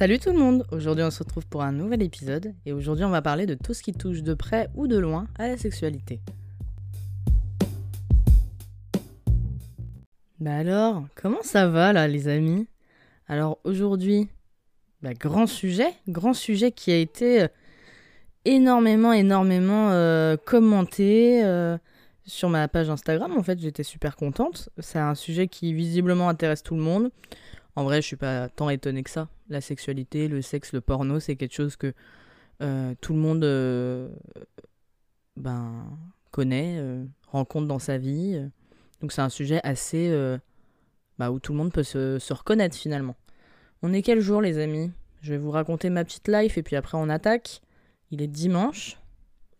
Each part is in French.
Salut tout le monde Aujourd'hui on se retrouve pour un nouvel épisode et aujourd'hui on va parler de tout ce qui touche de près ou de loin à la sexualité. Bah alors, comment ça va là les amis? Alors aujourd'hui, bah, grand sujet, grand sujet qui a été euh, énormément, énormément euh, commenté euh, sur ma page Instagram. En fait, j'étais super contente. C'est un sujet qui visiblement intéresse tout le monde. En vrai, je suis pas tant étonnée que ça. La sexualité, le sexe, le porno, c'est quelque chose que euh, tout le monde euh, ben, connaît, euh, rencontre dans sa vie. Donc c'est un sujet assez... bah, où tout le monde peut se, se reconnaître finalement. On est quel jour les amis? Je vais vous raconter ma petite life et puis après on attaque. Il est dimanche.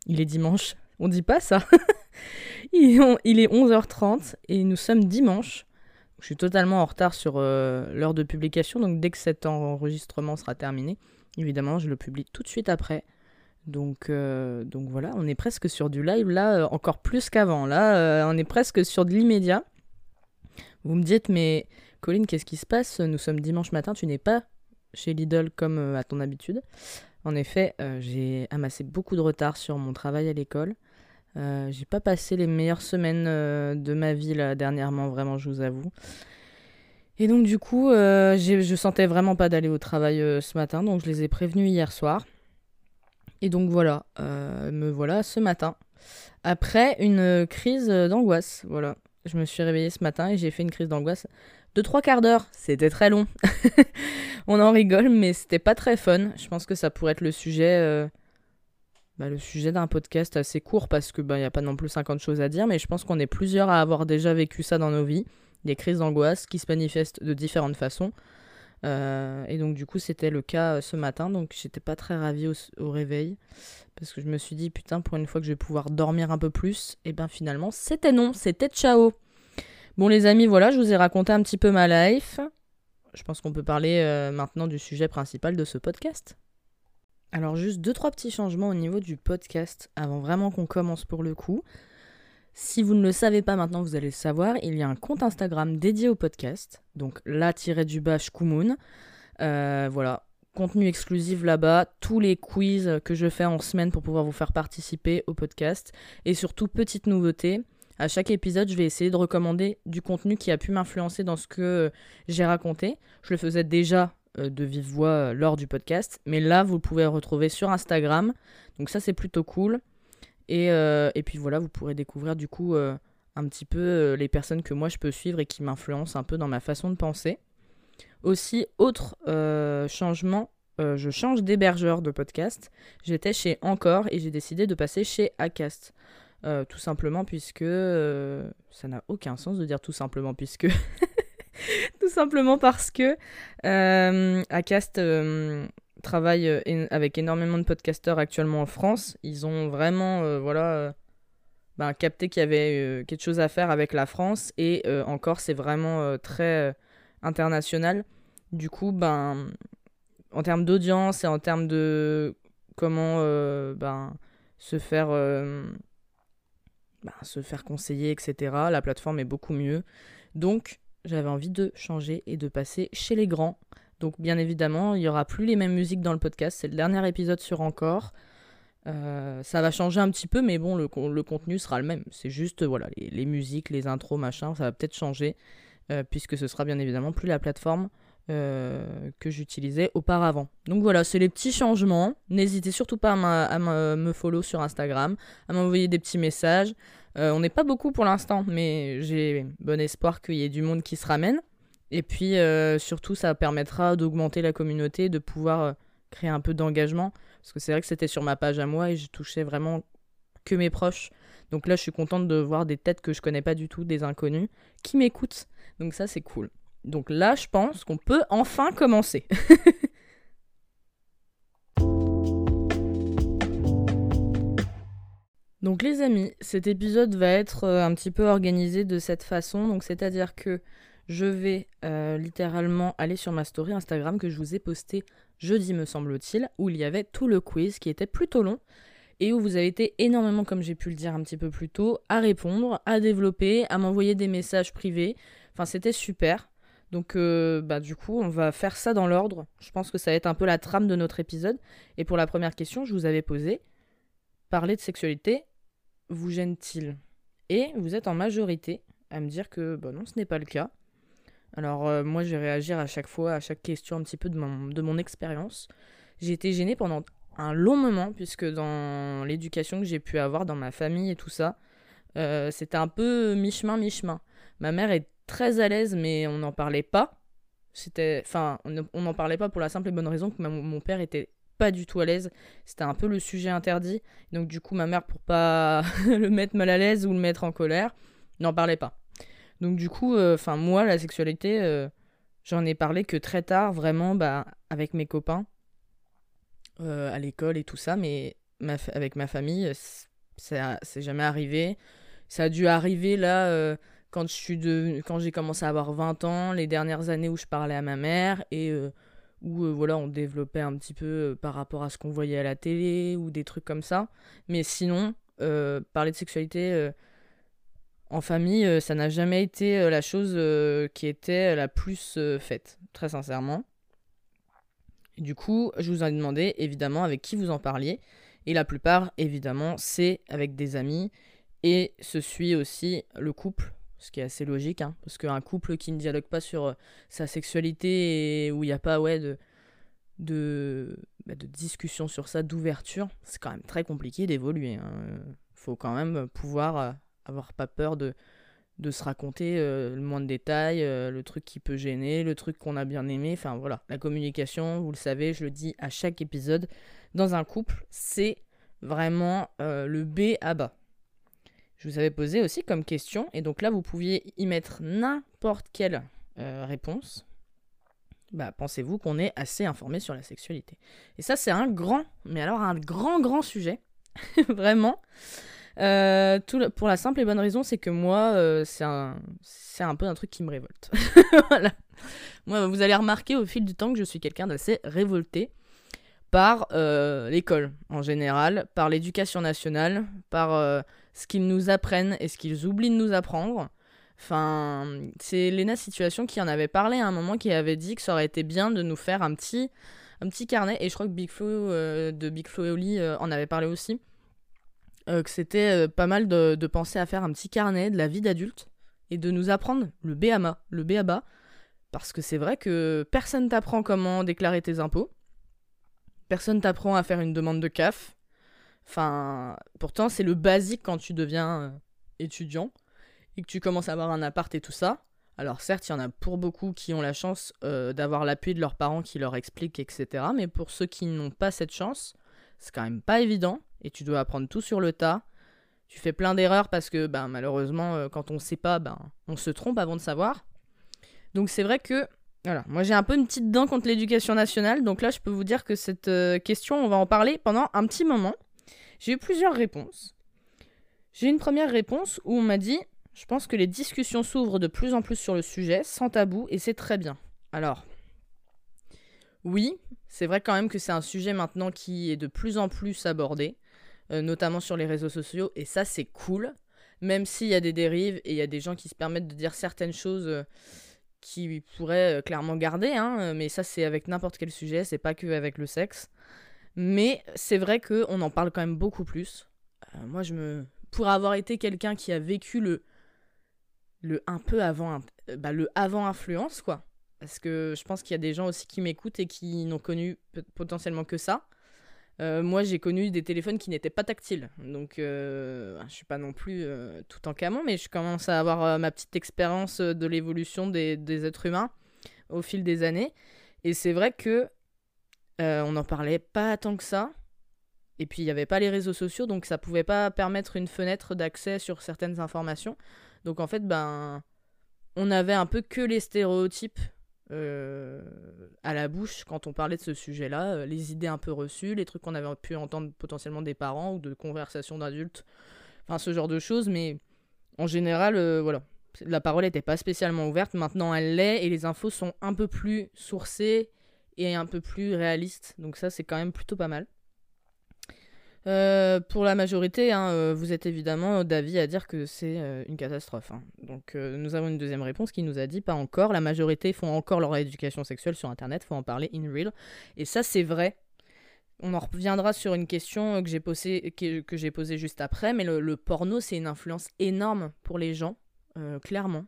Il est dimanche. On dit pas ça. il est 11h30 et nous sommes dimanche. Je suis totalement en retard sur euh, l'heure de publication, donc dès que cet enregistrement sera terminé, évidemment, je le publie tout de suite après. Donc, euh, voilà, on est presque sur du live là, euh, encore plus qu'avant. Là, on est presque sur de l'immédiat. Vous me dites, mais Colline, qu'est-ce qui se passe? Nous sommes dimanche matin, tu n'es pas chez Lidl comme à ton habitude. En effet, j'ai amassé beaucoup de retard sur mon travail à l'école. Euh, j'ai pas passé les meilleures semaines euh, de ma vie là dernièrement, vraiment, je vous avoue. Et donc du coup, euh, je sentais vraiment pas d'aller au travail ce matin, donc je les ai prévenus hier soir. Et donc voilà, me voilà ce matin. Après une crise d'angoisse, voilà. Je me suis réveillée ce matin et j'ai fait une crise d'angoisse de trois quarts d'heure. C'était très long. On en rigole, mais c'était pas très fun. Je pense que ça pourrait être le sujet... bah, le sujet d'un podcast assez court parce que bah il y a pas non plus 50 choses à dire mais je pense qu'on est plusieurs à avoir déjà vécu ça dans nos vies. Des crises d'angoisse qui se manifestent de différentes façons. Euh, et donc du coup c'était le cas euh, ce matin. Donc j'étais pas très ravie au, réveil parce que je me suis dit putain pour une fois que je vais pouvoir dormir un peu plus et ben finalement c'était non c'était ciao. Bon les amis voilà je vous ai raconté un petit peu ma life. Je pense qu'on peut parler euh, maintenant du sujet principal de ce podcast alors juste deux trois petits changements au niveau du podcast avant vraiment qu'on commence pour le coup. Si vous ne le savez pas maintenant, vous allez le savoir, il y a un compte Instagram dédié au podcast, donc la-du-bas Shkumun. Euh, voilà, contenu exclusif là-bas, tous les quiz que je fais en semaine pour pouvoir vous faire participer au podcast et surtout petite nouveauté. À chaque épisode, je vais essayer de recommander du contenu qui a pu m'influencer dans ce que j'ai raconté. Je le faisais déjà de vive voix euh, lors du podcast. Mais là, vous le pouvez retrouver sur Instagram. Donc ça, c'est plutôt cool. Et, euh, puis voilà, vous pourrez découvrir du coup euh, un petit peu euh, les personnes que moi je peux suivre et qui m'influencent un peu dans ma façon de penser. Aussi, autre euh, changement, euh, je change d'hébergeur de podcast. J'étais chez Encore et j'ai décidé de passer chez Acast. Euh, tout simplement puisque euh, ça n'a aucun sens de dire tout simplement puisque tout simplement parce que euh, Acast euh, travaille euh, avec énormément de podcasteurs actuellement en France. Ils ont vraiment voilà, ben, capté qu'il y avait quelque chose à faire avec la France et encore c'est vraiment très international. Du coup, ben, en termes d'audience et en termes de comment ben, se faire ben, se faire conseiller, etc. La plateforme est beaucoup mieux. Donc, j'avais envie de changer et de passer chez les grands. Donc, bien évidemment, il n'y aura plus les mêmes musiques dans le podcast. C'est le dernier épisode sur Encore. Euh, ça va changer un petit peu, mais bon, le, con- le contenu sera le même. C'est juste, voilà, les, les musiques, les intros, machin, ça va peut-être changer, euh, puisque ce sera bien évidemment plus la plateforme euh, que j'utilisais auparavant. Donc voilà, c'est les petits changements. N'hésitez surtout pas à, me- follow sur Instagram, à m'envoyer des petits messages. Euh, on n'est pas beaucoup pour l'instant, mais j'ai bon espoir qu'il y ait du monde qui se ramène. Et puis euh, surtout, ça permettra d'augmenter la communauté, de pouvoir créer un peu d'engagement. Parce que c'est vrai que c'était sur ma page à moi et je touchais vraiment que mes proches. Donc là, je suis contente de voir des têtes que je connais pas du tout, des inconnus, qui m'écoutent. Donc ça, c'est cool. Donc là, je pense qu'on peut enfin commencer. Donc les amis, cet épisode va être euh, un petit peu organisé de cette façon. Donc c'est-à-dire que je vais euh, littéralement aller sur ma story Instagram que je vous ai postée jeudi me semble-t-il, où il y avait tout le quiz qui était plutôt long et où vous avez été énormément, comme j'ai pu le dire un petit peu plus tôt, à répondre, à développer, à m'envoyer des messages privés. Enfin c'était super. Donc, euh, bah, du coup, on va faire ça dans l'ordre. Je pense que ça va être un peu la trame de notre épisode. Et pour la première question, je vous avais posé parler de sexualité vous gêne-t-il? Et vous êtes en majorité à me dire que bah non, ce n'est pas le cas. Alors, euh, moi, je vais réagir à chaque fois, à chaque question, un petit peu de mon, expérience. J'ai été gênée pendant un long moment, puisque dans l'éducation que j'ai pu avoir dans ma famille et tout ça, euh, c'était un peu mi-chemin, mi-chemin. Ma mère est très à l'aise, mais on n'en parlait pas. C'était, enfin, on n'en parlait pas pour la simple et bonne raison que mon père était pas du tout à l'aise. C'était un peu le sujet interdit. Donc du coup, ma mère, pour pas le mettre mal à l'aise ou le mettre en colère, n'en parlait pas. Donc du coup, euh, enfin moi, la sexualité, euh, j'en ai parlé que très tard, vraiment, bah, avec mes copains, euh, à l'école et tout ça, mais avec ma famille, c'est jamais arrivé. Ça a dû arriver là quand je suis de... quand j'ai commencé à avoir 20 ans, les dernières années où je parlais à ma mère et où voilà on développait un petit peu par rapport à ce qu'on voyait à la télé ou des trucs comme ça. Mais sinon, parler de sexualité en famille, ça n'a jamais été la chose qui était la plus faite, très sincèrement. du coup, je vous ai demandé évidemment avec qui vous en parliez. Et la plupart, évidemment, c'est avec des amis. Et ce suit aussi le couple, ce qui est assez logique, hein, parce qu'un couple qui ne dialogue pas sur sa sexualité et où il n'y a pas ouais, de, de, bah, de discussion sur ça, d'ouverture, c'est quand même très compliqué d'évoluer. Il hein. faut quand même pouvoir avoir pas peur de, de se raconter euh, le moins de détails, euh, le truc qui peut gêner, le truc qu'on a bien aimé. Enfin voilà, la communication, vous le savez, je le dis à chaque épisode, dans un couple, c'est vraiment euh, le B à bas. Je vous avais posé aussi comme question, et donc là vous pouviez y mettre n'importe quelle réponse. Bah, pensez-vous qu'on est assez informé sur la sexualité? Et ça, c'est un grand, mais alors un grand, grand sujet, vraiment. Euh, pour la simple et bonne raison, c'est que moi, euh, c'est un, un peu un truc qui me révolte. voilà. Moi, vous allez remarquer au fil du temps que je suis quelqu'un d'assez révolté par euh, l'école en général, par l'éducation nationale, par ce qu'ils nous apprennent et ce qu'ils oublient de nous apprendre. Enfin, c'est Lena Situation qui en avait parlé à un moment, qui avait dit que ça aurait été bien de nous faire un petit, un petit carnet, et je crois que Big Flo, de Big Flo et Oli en avait parlé aussi, euh, que c'était euh, pas mal de, penser à faire un petit carnet de la vie d'adulte et de nous apprendre le BAMA, le BABA, parce que c'est vrai que personne t'apprend comment déclarer tes impôts, personne t'apprend à faire une demande de CAF, enfin, pourtant c'est le basique quand tu deviens euh, étudiant et que tu commences à avoir un appart et tout ça. Alors certes, il y en a pour beaucoup qui ont la chance d'avoir l'appui de leurs parents qui leur expliquent, etc. Mais pour ceux qui n'ont pas cette chance, c'est quand même pas évident et tu dois apprendre tout sur le tas. Tu fais plein d'erreurs parce que ben, malheureusement, euh, quand on ne sait pas, ben, on se trompe avant de savoir. Donc c'est vrai que, voilà, moi j'ai un peu une petite dent contre l'éducation nationale, donc là je peux vous dire que cette euh, question, on va en parler pendant un petit moment. J'ai eu plusieurs réponses. J'ai une première réponse où on m'a dit, je pense que les discussions s'ouvrent de plus en plus sur le sujet, sans tabou, et c'est très bien. Alors, oui, c'est vrai quand même que c'est un sujet maintenant qui est de plus en plus abordé. Euh, notamment sur les réseaux sociaux, et ça c'est cool, même s'il y a des dérives et il y a des gens qui se permettent de dire certaines choses euh, qui pourraient euh, clairement garder, hein, mais ça c'est avec n'importe quel sujet, c'est pas que avec le sexe. Mais c'est vrai qu'on en parle quand même beaucoup plus. moi je me... Pour avoir été quelqu'un qui a vécu le... le un peu avant... Bah, le avant influence, quoi. Parce que je pense qu'il y a des gens aussi qui m'écoutent et qui n'ont connu potentiellement que ça. Euh, moi, j'ai connu des téléphones qui n'étaient pas tactiles. Donc, euh, je suis pas non plus euh, tout en camon, mais je commence à avoir euh, ma petite expérience de l'évolution des, des, êtres humains au fil des années. Et c'est vrai que on n'en parlait pas tant que ça. Et puis, il n'y avait pas les réseaux sociaux, donc ça pouvait pas permettre une fenêtre d'accès sur certaines informations. Donc, en fait, ben, on avait un peu que les stéréotypes euh, à la bouche quand on parlait de ce sujet-là, euh, les idées un peu reçues, les trucs qu'on avait pu entendre potentiellement des parents ou de conversations d'adultes, enfin ce genre de choses, mais en général, euh, voilà, la parole n'était pas spécialement ouverte, maintenant elle l'est et les infos sont un peu plus sourcées et un peu plus réalistes, donc ça c'est quand même plutôt pas mal. Euh, pour la majorité, hein, euh, vous êtes évidemment d'avis à dire que c'est euh, une catastrophe. hein. Donc nous avons une deuxième réponse qui nous a dit pas encore. La majorité font encore leur éducation sexuelle sur Internet, faut en parler in real. Et ça c'est vrai. On en reviendra sur une question que j'ai posée, que, j'ai juste après, mais le porno c'est une influence énorme pour les gens, clairement.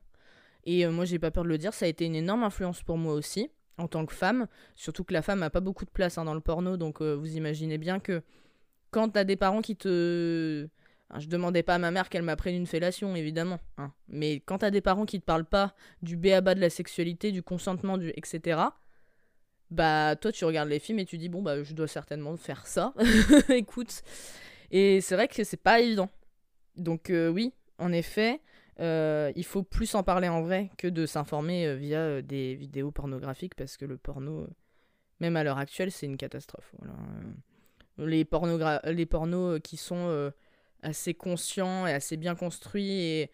Et moi j'ai pas peur de le dire, ça a été une énorme influence pour moi aussi en tant que femme, surtout que la femme a pas beaucoup de place hein, dans le porno, donc vous imaginez bien que quand t'as des parents qui te. je demandais pas à ma mère qu'elle m'apprenne une fellation, évidemment. Hein. Mais quand t'as des parents qui te parlent pas du béaba de la sexualité, du consentement, du etc., bah toi tu regardes les films et tu dis bon bah je dois certainement faire ça. Écoute. Et c'est vrai que c'est pas évident. Donc euh, oui, en effet, euh, il faut plus en parler en vrai que de s'informer euh, via des vidéos pornographiques parce que le porno, même à l'heure actuelle, c'est une catastrophe. Les, pornos euh, qui sont euh, assez conscients et assez bien construits et,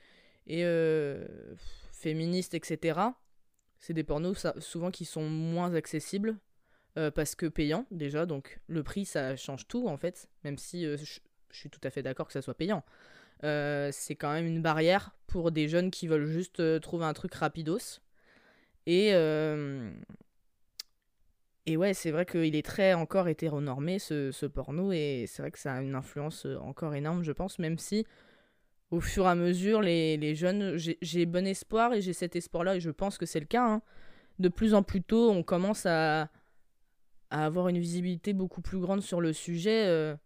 euh, féministes, etc. C'est des pornos souvent qui sont moins accessibles parce que payants déjà, donc le prix ça change tout en fait, même si je, suis tout à fait d'accord que ça soit payant. c'est quand même une barrière pour des jeunes qui veulent juste trouver un truc rapidos. Et, et ouais, c'est vrai qu'il est très encore hétéronormé ce, ce porno et c'est vrai que ça a une influence euh, encore énorme, je pense, même si au fur et à mesure, les, les jeunes, j'ai bon espoir et j'ai cet espoir-là et je pense que c'est le cas. Hein. De plus en plus tôt, on commence à, à, avoir une visibilité beaucoup plus grande sur le sujet. Euh.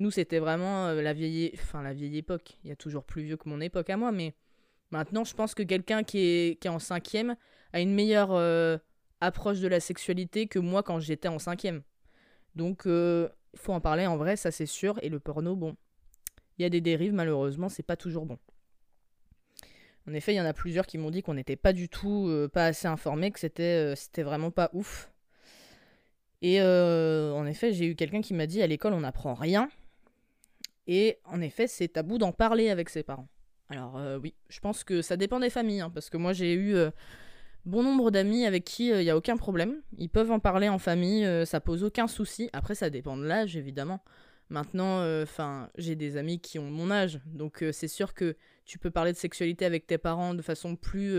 nous, c'était vraiment euh, la, vieille, la vieille époque. Il y a toujours plus vieux que mon époque à moi, mais maintenant, je pense que quelqu'un qui est, en cinquième a une meilleure approche de la sexualité que moi quand j'étais en cinquième. Donc euh, il faut en parler en vrai, ça c'est sûr. Et le porno, bon, il y a des dérives malheureusement, c'est pas toujours bon. En effet, il y en a plusieurs qui m'ont dit qu'on n'était pas du tout, euh, pas assez informés, que c'était, euh, c'était vraiment pas ouf. Et en effet, j'ai eu quelqu'un qui m'a dit à l'école on n'apprend rien. Et en effet, c'est tabou d'en parler avec ses parents. Alors oui, je pense que ça dépend des familles, hein, parce que moi j'ai eu bon nombre d'amis avec qui il euh, n'y a aucun problème. Ils peuvent en parler en famille, euh, ça pose aucun souci. Après, ça dépend de l'âge, évidemment. Maintenant, euh, enfin, j'ai des amis qui ont mon âge, donc c'est sûr que tu peux parler de sexualité avec tes parents de façon plus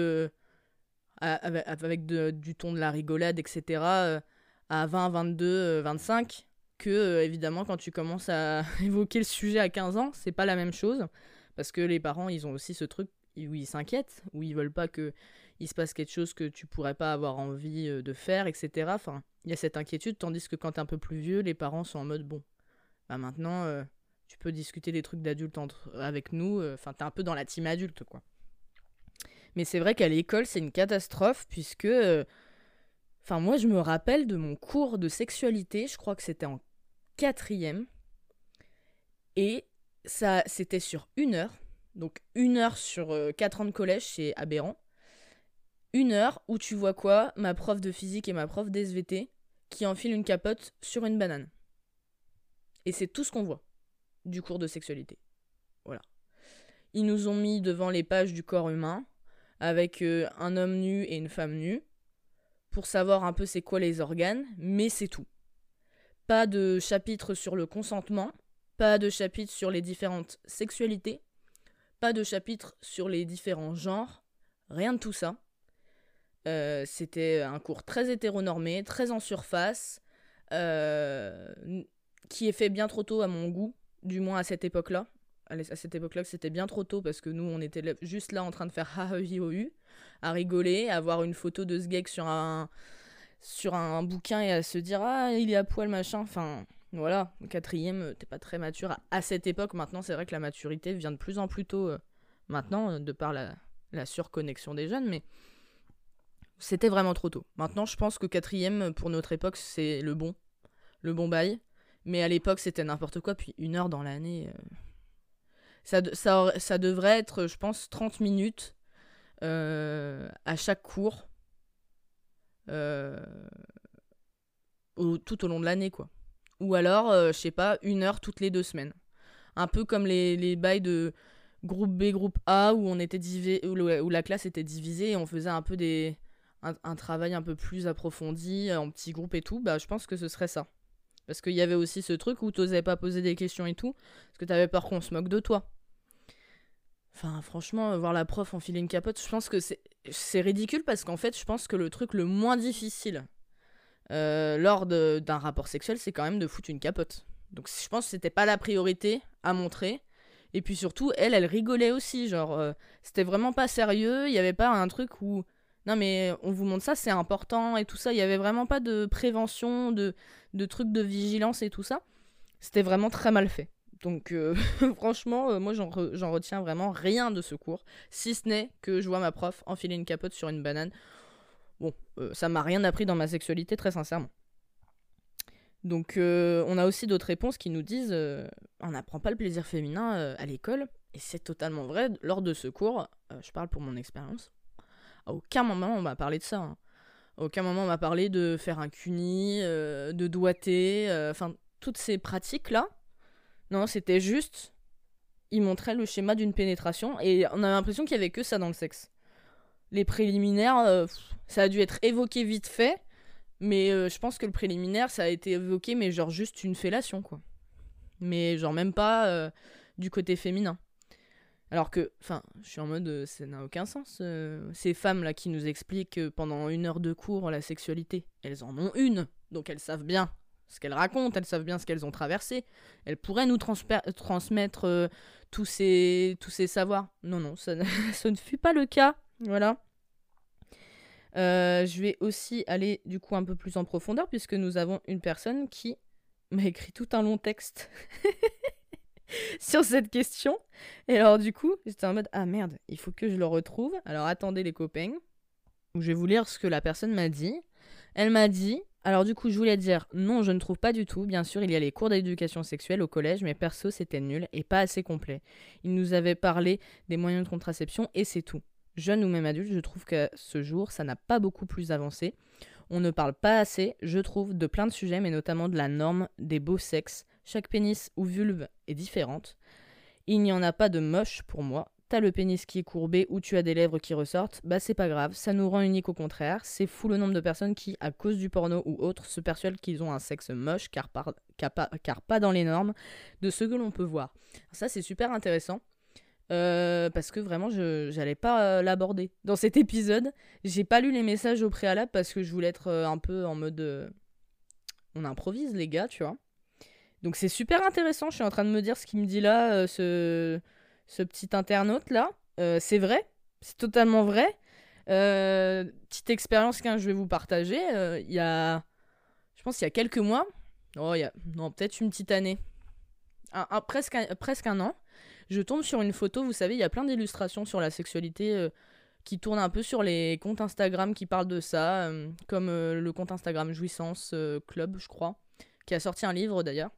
avec, du ton de la rigolade, etc. à 20, 22, 25, que évidemment quand tu commences à évoquer le sujet à 15 ans, c'est pas la même chose parce que les parents, ils ont aussi ce truc où ils s'inquiètent, où ils veulent pas que il se passe quelque chose que tu pourrais pas avoir envie euh, de faire, etc. Il y a cette inquiétude, tandis que quand t'es un peu plus vieux, les parents sont en mode bon, bah maintenant, euh, tu peux discuter des trucs d'adultes avec nous, euh, enfin, t'es un peu dans la team adulte, quoi. Mais c'est vrai qu'à l'école, c'est une catastrophe, puisque. Enfin, moi, je me rappelle de mon cours de sexualité, je crois que c'était en quatrième, et ça, c'était sur une heure. Donc une heure sur quatre ans de collège, c'est aberrant une heure où tu vois quoi Ma prof de physique et ma prof d'SVT qui enfilent une capote sur une banane. Et c'est tout ce qu'on voit du cours de sexualité. Voilà. Ils nous ont mis devant les pages du corps humain avec euh, un homme nu et une femme nue pour savoir un peu c'est quoi les organes, mais c'est tout. Pas de chapitre sur le consentement, pas de chapitre sur les différentes sexualités, pas de chapitre sur les différents genres, rien de tout ça. Euh, c'était un cours très hétéronormé, très en surface, euh, qui est fait bien trop tôt à mon goût, du moins à cette époque-là. À cette époque-là, c'était bien trop tôt parce que nous, on était juste là en train de faire ha à rigoler, à avoir une photo de ce sur un, sur un bouquin et à se dire ah, il est à poil, machin. Enfin, voilà, quatrième, t'es pas très mature. À cette époque, maintenant, c'est vrai que la maturité vient de plus en plus tôt, euh, maintenant, de par la, surconnexion des jeunes, mais c'était vraiment trop tôt. Maintenant, je pense que quatrième, pour notre époque, c'est le bon. Le bon bail. Mais à l'époque, c'était n'importe quoi. Puis une heure dans l'année. Euh, ça, devrait être, je pense, 30 minutes euh, à chaque cours. Euh, tout au long de l'année, quoi. Ou alors, je sais pas, une heure toutes les deux semaines. Un peu comme les, les bails de groupe B, groupe A, où, on était où la classe était divisée et on faisait un peu des un, travail un peu plus approfondi, euh, en petits groupes et tout, bah, je pense que ce serait ça. Parce qu'il y avait aussi ce truc où t'osais pas poser des questions et tout, parce que t'avais peur qu'on se moque de toi. Enfin, franchement, voir la prof enfiler une capote, je pense que c'est ridicule parce qu'en fait, je pense que le truc le moins difficile euh, lors d'un rapport sexuel, c'est quand même de foutre une capote. Donc je pense que c'était pas la priorité à montrer. Et puis surtout, elle, elle rigolait aussi. Genre, euh, c'était vraiment pas sérieux. Il y avait pas un truc où. Non, mais on vous montre ça, c'est important et tout ça. Il y avait vraiment pas de prévention, de, de trucs de vigilance et tout ça. C'était vraiment très mal fait. Donc, euh, franchement, moi, j'en, retiens vraiment rien de ce cours. Si ce n'est que je vois ma prof enfiler une capote sur une banane. Bon, ça m'a rien appris dans ma sexualité, très sincèrement. Donc euh, on a aussi d'autres réponses qui nous disent euh, on n'apprend pas le plaisir féminin euh, à l'école, et c'est totalement vrai. Lors de ce cours, je parle pour mon expérience, à aucun moment on m'a parlé de ça. Hein. Aucun moment on m'a parlé de faire un cuni, de doigter, enfin toutes ces pratiques-là. Non, c'était juste, ils montraient le schéma d'une pénétration, et on a l'impression qu'il y avait que ça dans le sexe. Les préliminaires, ça a dû être évoqué vite fait, mais euh, je pense que le préliminaire, ça a été évoqué, mais genre juste une fellation, quoi. Mais genre même pas euh, du côté féminin. Alors que, enfin, je suis en mode, euh, ça n'a aucun sens. ces femmes-là qui nous expliquent pendant une heure de cours la sexualité, elles en ont une, donc elles savent bien ce qu'elles racontent, elles savent bien ce qu'elles ont traversé. Elles pourraient nous transmettre tous, ces, tous ces savoirs. Non, non, ça, ça ne fut pas le cas. Voilà. Euh, je vais aussi aller du coup un peu plus en profondeur puisque nous avons une personne qui m'a écrit tout un long texte sur cette question. Et alors du coup, j'étais en mode ah merde, il faut que je le retrouve. Alors attendez les copains. Je vais vous lire ce que la personne m'a dit. Elle m'a dit alors du coup, je voulais dire non, je ne trouve pas du tout. Bien sûr, il y a les cours d'éducation sexuelle au collège, mais perso, c'était nul et pas assez complet. Il nous avait parlé des moyens de contraception et c'est tout jeune ou même adulte, je trouve que ce jour, ça n'a pas beaucoup plus avancé. On ne parle pas assez, je trouve, de plein de sujets, mais notamment de la norme des beaux sexes. Chaque pénis ou vulve est différente. Il n'y en a pas de moche pour moi. T'as le pénis qui est courbé ou tu as des lèvres qui ressortent, bah c'est pas grave, ça nous rend unique au contraire. C'est fou le nombre de personnes qui, à cause du porno ou autre, se persuadent qu'ils ont un sexe moche car, car pas dans les normes de ce que l'on peut voir. Ça c'est super intéressant euh, parce que vraiment, je n'allais pas euh, l'aborder. Dans cet épisode, j'ai pas lu les messages au préalable parce que je voulais être euh, un peu en mode. on improvise, les gars, tu vois. Donc c'est super intéressant. Je suis en train de me dire ce qu'il me dit là, ce, ce petit internaute là. c'est vrai, c'est totalement vrai. petite expérience que je vais vous partager. Il y a. Je pense il y a quelques mois. Oh, il y a. Non, peut-être une petite année. presque, presque un an je tombe sur une photo, vous savez, il y a plein d'illustrations sur la sexualité euh, qui tournent un peu sur les comptes Instagram qui parlent de ça, euh, comme euh, le compte Instagram Jouissance Club, je crois, qui a sorti un livre d'ailleurs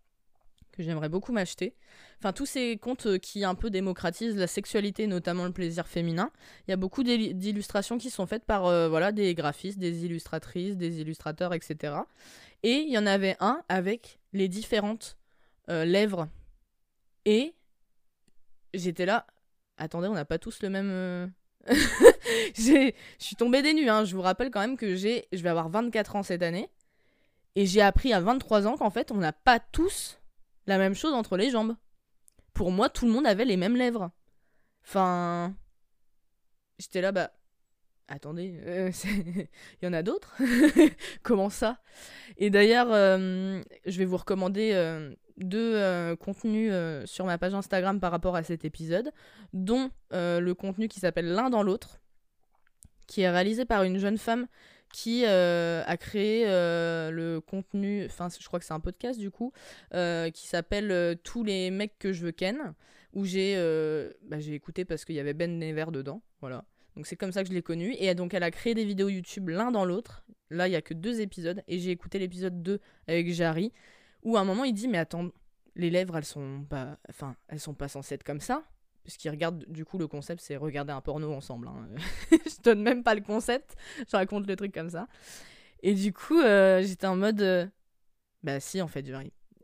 que j'aimerais beaucoup m'acheter. Enfin, tous ces comptes qui un peu démocratisent la sexualité, notamment le plaisir féminin. Il y a beaucoup d'illustrations qui sont faites par voilà, des graphistes, des illustratrices, des illustrateurs, etc. Et il y en avait un avec les différentes lèvres. Et j'étais là. Attendez, on n'a pas tous le même. Euh, je suis tombée des nues. Hein. Je vous rappelle quand même que j'ai, je vais avoir 24 ans cette année. Et j'ai appris à 23 ans qu'en fait, on n'a pas tous la même chose entre les jambes. Pour moi, tout le monde avait les mêmes lèvres. Enfin. J'étais là, bah. Attendez, euh, il y en a d'autres? Comment ça? Et d'ailleurs, euh, je vais vous recommander deux euh, contenus euh, sur ma page Instagram par rapport à cet épisode, dont euh, le contenu qui s'appelle L'un dans l'autre, qui est réalisé par une jeune femme qui a créé le contenu, enfin je crois que c'est un podcast du coup, qui s'appelle Tous les mecs que je veux ken, où j'ai bah, écouté parce qu'il y avait Ben Never dedans, voilà. Donc c'est comme ça que je l'ai connu. Et donc elle a créé des vidéos YouTube l'un dans l'autre. Là, il y a que deux épisodes. Et j'ai écouté l'épisode 2 avec Jarry où à un moment il dit mais attends les lèvres elles sont pas enfin elles sont pas censées être comme ça. Puisqu'il regarde du coup le concept c'est regarder un porno ensemble hein. je donne même pas le concept je raconte le truc comme ça. Et du coup euh, j'étais en mode euh, bah si en fait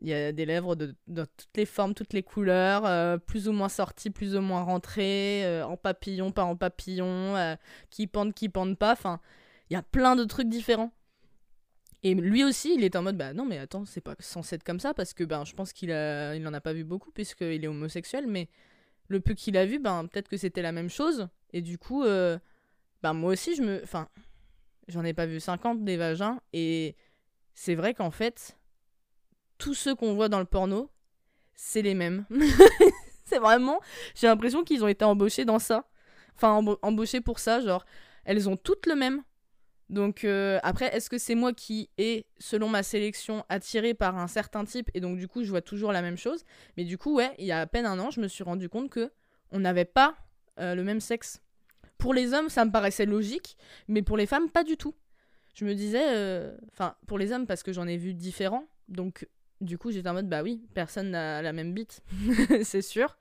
il y a des lèvres de, toutes les formes toutes les couleurs euh, plus ou moins sorties plus ou moins rentrées en papillon pas en papillon qui pendent qui pendent pas enfin il y a plein de trucs différents Et lui aussi, il était en mode bah non mais attends, c'est pas censé être comme ça parce que ben je pense qu'il a il en a pas vu beaucoup puisqu'il est homosexuel mais le peu qu'il a vu ben peut-être que c'était la même chose et du coup euh, ben moi aussi je me enfin j'en ai pas vu 50 des vagins et c'est vrai qu'en fait tous ceux qu'on voit dans le porno, c'est les mêmes. c'est vraiment j'ai l'impression qu'ils ont été embauchés dans ça. Enfin embauchés pour ça genre elles ont toutes le même donc euh, après, est-ce que c'est moi qui ai, selon ma sélection, attiré par un certain type et donc du coup je vois toujours la même chose? Mais du coup, ouais, il y a à peine un an, je me suis rendu compte que on n'avait pas euh, le même sexe. Pour les hommes, ça me paraissait logique, mais pour les femmes, pas du tout. Je me disais, euh, enfin, pour les hommes, parce que j'en ai vu différents, donc du coup j'étais en mode, bah oui, personne n'a la même bite, c'est sûr.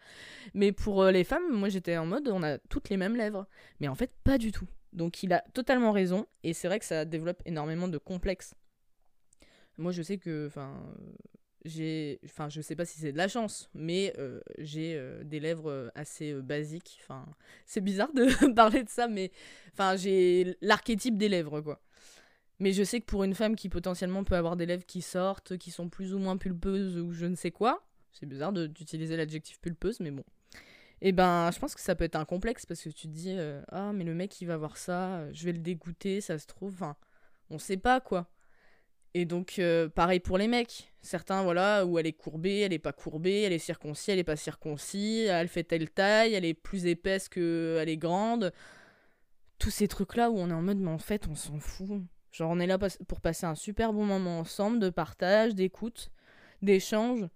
Mais pour les femmes, moi j'étais en mode, on a toutes les mêmes lèvres. Mais en fait, pas du tout. Donc il a totalement raison, et c'est vrai que ça développe énormément de complexes. Moi je sais que, enfin, j'ai, enfin je sais pas si c'est de la chance, mais euh, j'ai euh, des lèvres euh, assez basiques. Enfin, c'est bizarre de parler de ça, mais enfin j'ai l'archétype des lèvres quoi. Mais je sais que pour une femme qui potentiellement peut avoir des lèvres qui sortent, qui sont plus ou moins pulpeuses ou je ne sais quoi, c'est bizarre d'utiliser l'adjectif pulpeuse, mais bon, et ben je pense que ça peut être un complexe parce que tu te dis euh, ah mais le mec il va voir ça euh, je vais le dégoûter ça se trouve enfin on sait pas quoi. Et donc euh, pareil pour les mecs. Certains voilà où elle est courbée elle est pas courbée elle est circoncis elle est pas circoncis elle fait telle taille elle est plus épaisse que elle est grande. Tous ces trucs là où on est en mode mais en fait on s'en fout. Genre on est là pour passer un super bon moment ensemble de partage d'écoute d'échange.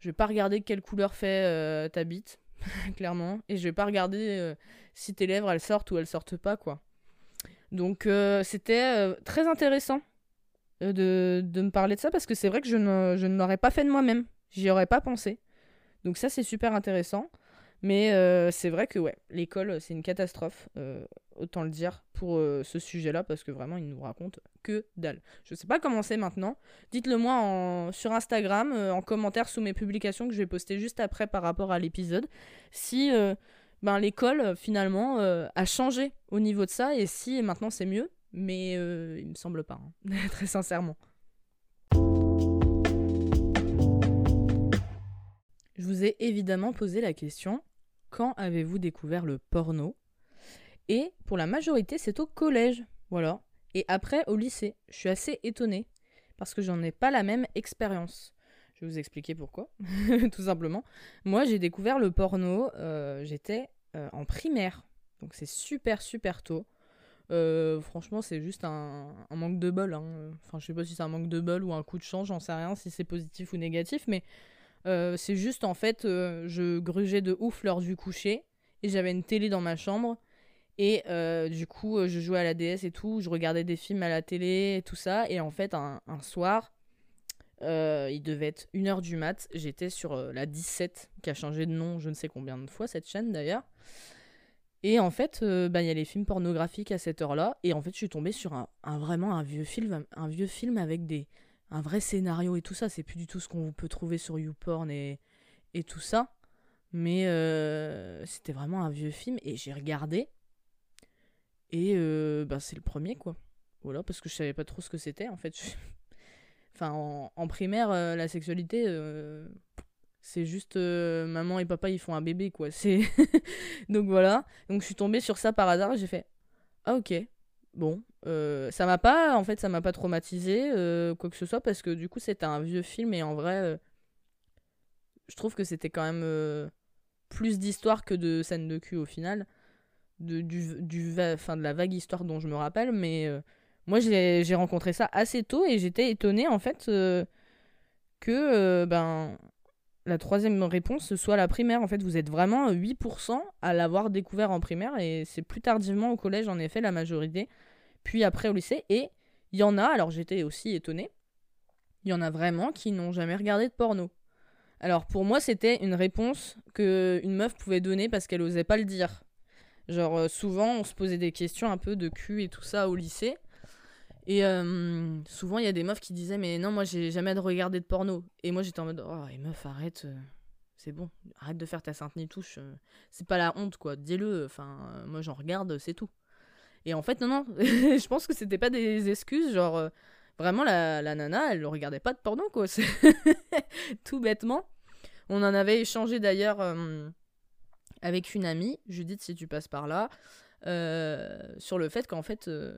Je vais pas regarder quelle couleur fait ta bite clairement. Et je vais pas regarder euh, si tes lèvres elles sortent ou elles sortent pas, quoi. Donc euh, c'était euh, très intéressant de, de, me parler de ça parce que c'est vrai que je ne, je ne l'aurais pas fait de moi-même. J'y aurais pas pensé. Donc ça c'est super intéressant. Mais c'est vrai que ouais, l'école c'est une catastrophe autant le dire, pour euh, ce sujet-là, parce que vraiment, il nous raconte que dalle. Je sais pas comment c'est maintenant. Dites-le moi en, sur Instagram, euh, en commentaire sous mes publications que je vais poster juste après par rapport à l'épisode, si euh, ben, l'école, finalement, a changé au niveau de ça, et si maintenant c'est mieux, mais il me semble pas, hein. très sincèrement. Je vous ai évidemment posé la question quand avez-vous découvert le porno? Et pour la majorité, c'est au collège. Voilà. Et après, au lycée. Je suis assez étonnée. Parce que j'en ai pas la même expérience. Je vais vous expliquer pourquoi. Tout simplement. Moi, j'ai découvert le porno. Euh, j'étais euh, en primaire. Donc c'est super, super tôt. Euh, franchement, c'est juste un, manque de bol. Hein. Enfin, je sais pas si c'est un manque de bol ou un coup de chance, j'en sais rien si c'est positif ou négatif, mais c'est juste en fait, je grugeais de ouf lors du coucher et j'avais une télé dans ma chambre et euh, du coup, euh, je jouais à la DS et tout, je regardais des films à la télé et tout ça. Et en fait, un, soir, euh, il devait être 1h du mat, j'étais sur la 17, qui a changé de nom je ne sais combien de fois, cette chaîne d'ailleurs. Et en fait, bah, il y a les films pornographiques à cette heure-là. Et en fait, je suis tombée sur un, vraiment un vieux film, un vieux film avec des, un vrai scénario et tout ça. C'est plus du tout ce qu'on peut trouver sur YouPorn et, et tout ça. Mais c'était vraiment un vieux film. Et j'ai regardé. Et euh, bah, c'est le premier, quoi. Voilà, parce que je savais pas trop ce que c'était, en fait. enfin, en, primaire, euh, la sexualité, euh, c'est juste maman et papa, ils font un bébé, quoi. C'est Donc voilà. Donc je suis tombée sur ça par hasard et j'ai fait Ah, ok. Bon, ça m'a pas, en fait, ça m'a pas traumatisé, quoi que ce soit, parce que du coup, c'était un vieux film et en vrai, je trouve que c'était quand même plus d'histoire que de scènes de cul au final. De, du, du fin, de la vague histoire dont je me rappelle, mais euh, moi j'ai rencontré ça assez tôt et j'étais étonnée en fait euh, que euh, ben, la troisième réponse soit la primaire. En fait, vous êtes vraiment 8% à l'avoir découvert en primaire et c'est plus tardivement au collège en effet la majorité, puis après au lycée. Et il y en a, alors j'étais aussi étonnée, il y en a vraiment qui n'ont jamais regardé de porno. Alors pour moi, c'était une réponse que une meuf pouvait donner parce qu'elle osait pas le dire. Genre, euh, souvent, on se posait des questions un peu de cul et tout ça au lycée. Et euh, souvent, il y a des meufs qui disaient Mais non, moi, j'ai jamais de regardé de porno. Et moi, j'étais en mode Oh, et meuf, arrête. Euh, c'est bon. Arrête de faire ta sainte nitouche. c'est pas la honte, quoi. Dis-le. Enfin, moi, j'en regarde, c'est tout. Et en fait, non, non. je pense que c'était pas des excuses. Genre, Vraiment, la, nana, elle ne regardait pas de porno, quoi. Tout bêtement. On en avait échangé d'ailleurs euh, avec une amie, Judith, si tu passes par là, euh, sur le fait qu'en fait, euh,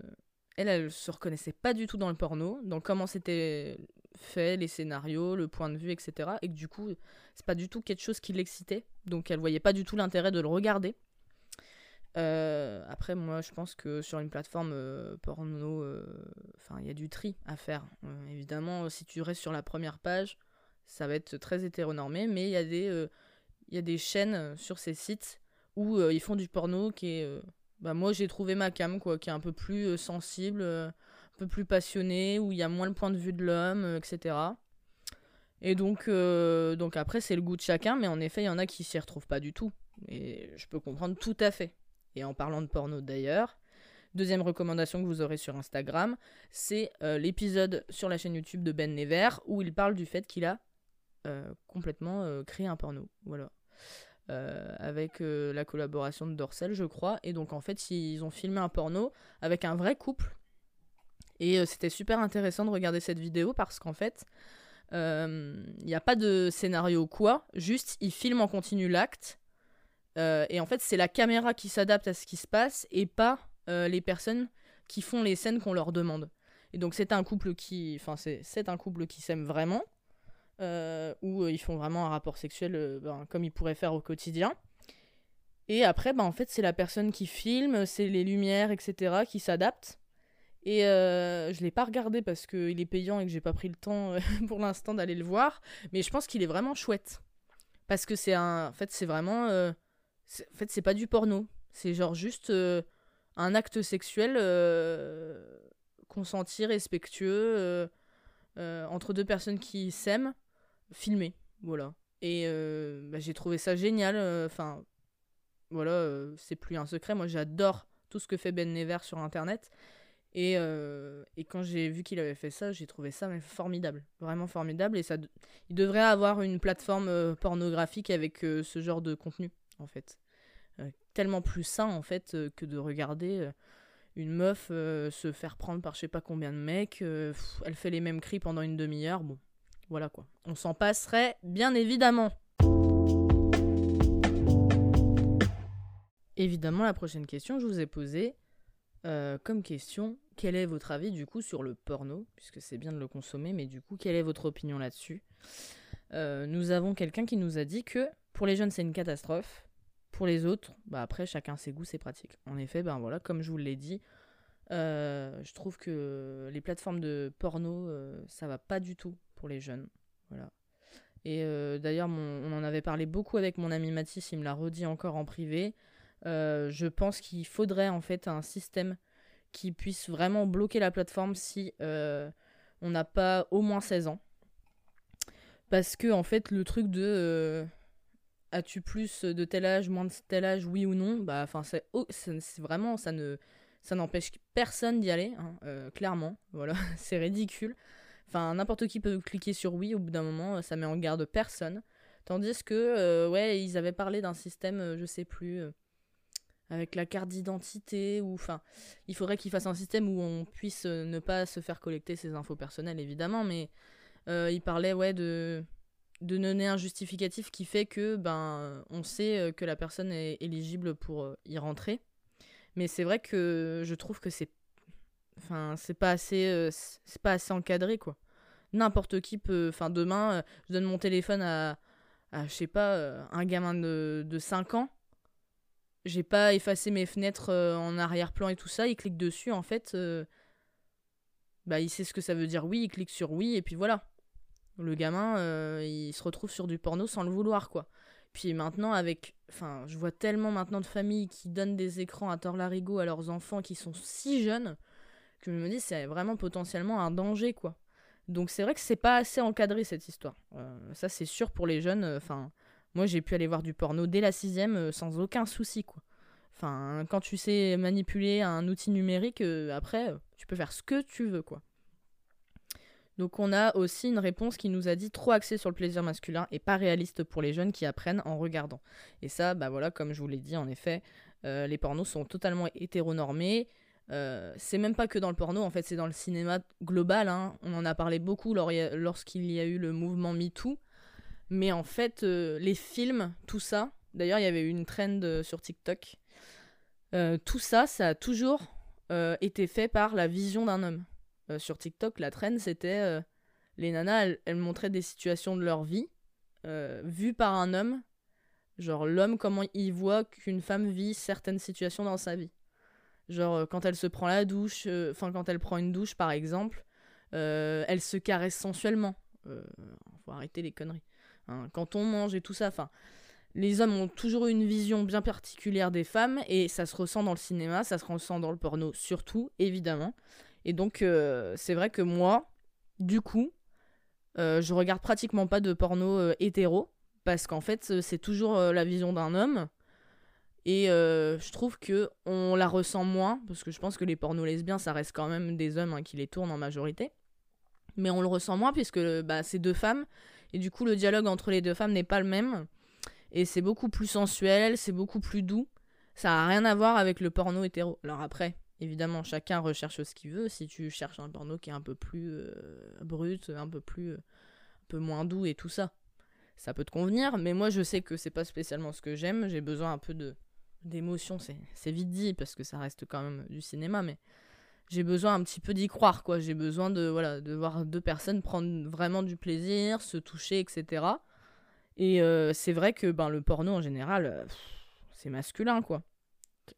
elle, elle se reconnaissait pas du tout dans le porno, dans comment c'était fait, les scénarios, le point de vue, etc. Et que du coup, c'est pas du tout quelque chose qui l'excitait. Donc elle voyait pas du tout l'intérêt de le regarder. Euh, après, moi, je pense que sur une plateforme euh, porno, euh, enfin, il y a du tri à faire. évidemment, si tu restes sur la première page, ça va être très hétéronormé, mais il y a des, il y a des chaînes sur ces sites où ils font du porno qui est, bah, moi, j'ai trouvé ma cam, quoi, qui est un peu plus sensible, un peu plus passionné, où il y a moins le point de vue de l'homme, etc. Et donc, donc après, c'est le goût de chacun, mais en effet, il y en a qui s'y retrouvent pas du tout. Et je peux comprendre tout à fait. Et en parlant de porno d'ailleurs, deuxième recommandation que vous aurez sur Instagram, c'est euh, l'épisode sur la chaîne YouTube de Ben Never où il parle du fait qu'il a euh, complètement euh, créé un porno. Voilà. Avec la collaboration de Dorsel, je crois. Et donc, en fait, ils ont filmé un porno avec un vrai couple. Et c'était super intéressant de regarder cette vidéo parce qu'en fait, il n'y a pas de scénario quoi, juste ils filment en continu l'acte euh, et en fait, c'est la caméra qui s'adapte à ce qui se passe et pas euh, les personnes qui font les scènes qu'on leur demande. Et donc, c'est un couple qui, enfin, c'est un couple qui s'aime vraiment, euh, où ils font vraiment un rapport sexuel ben, comme ils pourraient faire au quotidien. Et après, ben, en fait, c'est la personne qui filme, c'est les lumières, etc., qui s'adaptent. Et je l'ai pas regardé parce qu'il est payant et que j'ai pas pris le temps pour l'instant d'aller le voir. Mais je pense qu'il est vraiment chouette. Parce que c'est un. En fait, c'est vraiment en fait, c'est pas du porno. C'est genre juste euh, un acte sexuel euh, consenti, respectueux, euh, entre deux personnes qui s'aiment, filmé. Voilà. Et bah, j'ai trouvé ça génial. Enfin, voilà, c'est plus un secret. Moi, j'adore tout ce que fait Ben Never sur Internet. Et, et quand j'ai vu qu'il avait fait ça, j'ai trouvé ça formidable. Vraiment formidable. Et ça, il devrait avoir une plateforme pornographique avec ce genre de contenu, en fait. Euh, tellement plus sain en fait euh, que de regarder euh, une meuf se faire prendre par je sais pas combien de mecs, elle fait les mêmes cris pendant une demi-heure, bon, voilà quoi. On s'en passerait, bien évidemment. Évidemment, la prochaine question, je vous ai posée comme question, quel est votre avis du coup sur le porno, puisque c'est bien de le consommer, mais du coup, quelle est votre opinion là-dessus? Nous avons quelqu'un qui nous a dit que pour les jeunes, c'est une catastrophe, pour les autres, bah après, chacun ses goûts, ses pratiques. En effet, ben voilà, comme je vous l'ai dit, euh, je trouve que les plateformes de porno, euh, ça va pas du tout pour les jeunes. Voilà. Et euh, d'ailleurs, on en avait parlé beaucoup avec mon ami Mathis, il me l'a redit encore en privé. je pense qu'il faudrait en fait un système qui puisse vraiment bloquer la plateforme si on n'a pas au moins 16 ans. Parce que en fait, le truc de as-tu plus de tel âge, moins de tel âge, oui ou non Bah, enfin, c'est vraiment, ça ne, ça n'empêche personne d'y aller, hein, euh, clairement. Voilà, c'est ridicule. Enfin, n'importe qui peut cliquer sur oui. Au bout d'un moment, ça met en garde personne. Tandis que, euh, ouais, ils avaient parlé d'un système, euh, je sais plus, avec la carte d'identité ou, enfin, il faudrait qu'ils fassent un système où on puisse ne pas se faire collecter ses infos personnelles, évidemment, mais ils parlaient, ouais, de de donner un justificatif qui fait que ben on sait euh, que la personne est éligible pour euh, y rentrer. Mais c'est vrai que je trouve que c'est enfin c'est pas assez euh, c'est pas assez encadré quoi. N'importe qui peut enfin demain je donne mon téléphone à, à je sais pas un gamin de, de 5 ans. J'ai pas effacé mes fenêtres en arrière-plan et tout ça, il clique dessus en fait bah il sait ce que ça veut dire oui, il clique sur oui et puis voilà. Le gamin, euh, il se retrouve sur du porno sans le vouloir, quoi. Puis maintenant, avec. Enfin, je vois tellement maintenant de familles qui donnent des écrans à tort larigot à leurs enfants qui sont si jeunes que je me dis c'est vraiment potentiellement un danger, quoi. Donc c'est vrai que c'est pas assez encadré cette histoire. Euh, ça, c'est sûr pour les jeunes. Euh, enfin, moi, j'ai pu aller voir du porno dès la sixième sans aucun souci, quoi. Enfin, quand tu sais manipuler un outil numérique, après, tu peux faire ce que tu veux, quoi. Donc on a aussi une réponse qui nous a dit trop axé sur le plaisir masculin et pas réaliste pour les jeunes qui apprennent en regardant. Et ça, bah voilà, comme je vous l'ai dit, en effet, euh, les pornos sont totalement hétéronormés. C'est même pas que dans le porno, en fait, c'est dans le cinéma global. Hein. On en a parlé beaucoup lorsqu'il y a eu le mouvement MeToo. Mais en fait, les films, tout ça, d'ailleurs, il y avait eu une trend sur TikTok. tout ça, ça a toujours été fait par la vision d'un homme. sur TikTok, la trend, c'était les nanas, elles, montraient des situations de leur vie euh, vues par un homme. Genre l'homme, comment il voit qu'une femme vit certaines situations dans sa vie. Genre euh, quand elle se prend la douche, euh, enfin quand elle prend une douche par exemple, elle se caresse sensuellement. faut arrêter les conneries. Hein. quand on mange et tout ça, enfin les hommes ont toujours une vision bien particulière des femmes et ça se ressent dans le cinéma, ça se ressent dans le porno surtout, évidemment. Et donc c'est vrai que moi, du coup, euh, je regarde pratiquement pas de porno euh, hétéro parce qu'en fait euh, c'est toujours la vision d'un homme et je trouve que on la ressent moins parce que je pense que les pornos lesbiens ça reste quand même des hommes hein, qui les tournent en majorité mais on le ressent moins puisque bah, c'est deux femmes et du coup le dialogue entre les deux femmes n'est pas le même et c'est beaucoup plus sensuel c'est beaucoup plus doux ça a rien à voir avec le porno hétéro alors après Évidemment, chacun recherche ce qu'il veut. Si tu cherches un porno qui est un peu plus euh, brut, un peu plus, euh, un peu moins doux et tout ça, ça peut te convenir. Mais moi, je sais que c'est pas spécialement ce que j'aime. J'ai besoin un peu de d'émotion. C'est vite dit parce que ça reste quand même du cinéma, mais j'ai besoin un petit peu d'y croire, quoi. J'ai besoin de voilà de voir deux personnes prendre vraiment du plaisir, se toucher, etc. Et euh, c'est vrai que ben le porno en général, c'est masculin, quoi.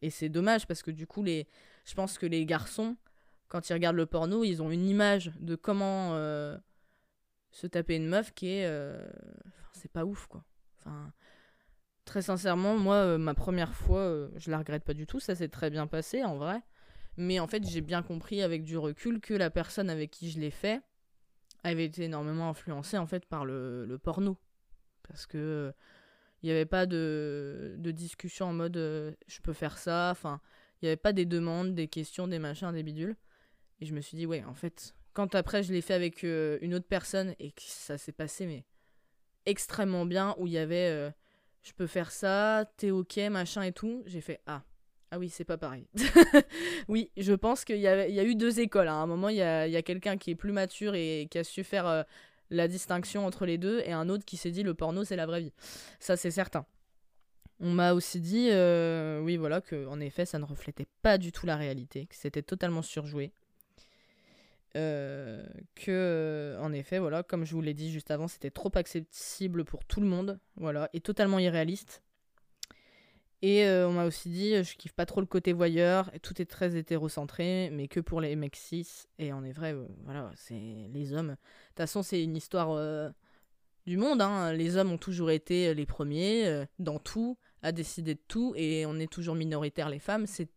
Et c'est dommage parce que du coup les je pense que les garçons, quand ils regardent le porno, ils ont une image de comment euh, se taper une meuf qui est. Euh, c'est pas ouf, quoi. Enfin. Très sincèrement, moi, euh, ma première fois, je la regrette pas du tout. Ça s'est très bien passé, en vrai. Mais en fait, j'ai bien compris avec du recul que la personne avec qui je l'ai fait avait été énormément influencée, en fait, par le, le porno. Parce que. Il n'y avait pas de, de discussion en mode je peux faire ça. Enfin, il n'y avait pas des demandes, des questions, des machins, des bidules. Et je me suis dit, ouais, en fait, quand après je l'ai fait avec euh, une autre personne et que ça s'est passé, mais extrêmement bien, où il y avait, euh, je peux faire ça, t'es ok, machin et tout, j'ai fait, ah, ah oui, c'est pas pareil. oui, je pense qu'il y, a, y a eu deux écoles. Hein. À un moment, il y a, a quelqu'un qui est plus mature et qui a su faire euh, la distinction entre les deux, et un autre qui s'est dit, le porno, c'est la vraie vie. Ça, c'est certain. On m'a aussi dit, euh, oui, voilà, que en effet, ça ne reflétait pas du tout la réalité, que c'était totalement surjoué. Euh, que, en effet, voilà, comme je vous l'ai dit juste avant, c'était trop accessible pour tout le monde, voilà, et totalement irréaliste. Et euh, on m'a aussi dit, je kiffe pas trop le côté voyeur, tout est très hétérocentré, mais que pour les mecs cis. Et en est vrai, voilà, c'est les hommes. De toute façon, c'est une histoire du monde. Hein. Les hommes ont toujours été les premiers dans tout à décider de tout et on est toujours minoritaire les femmes. C'est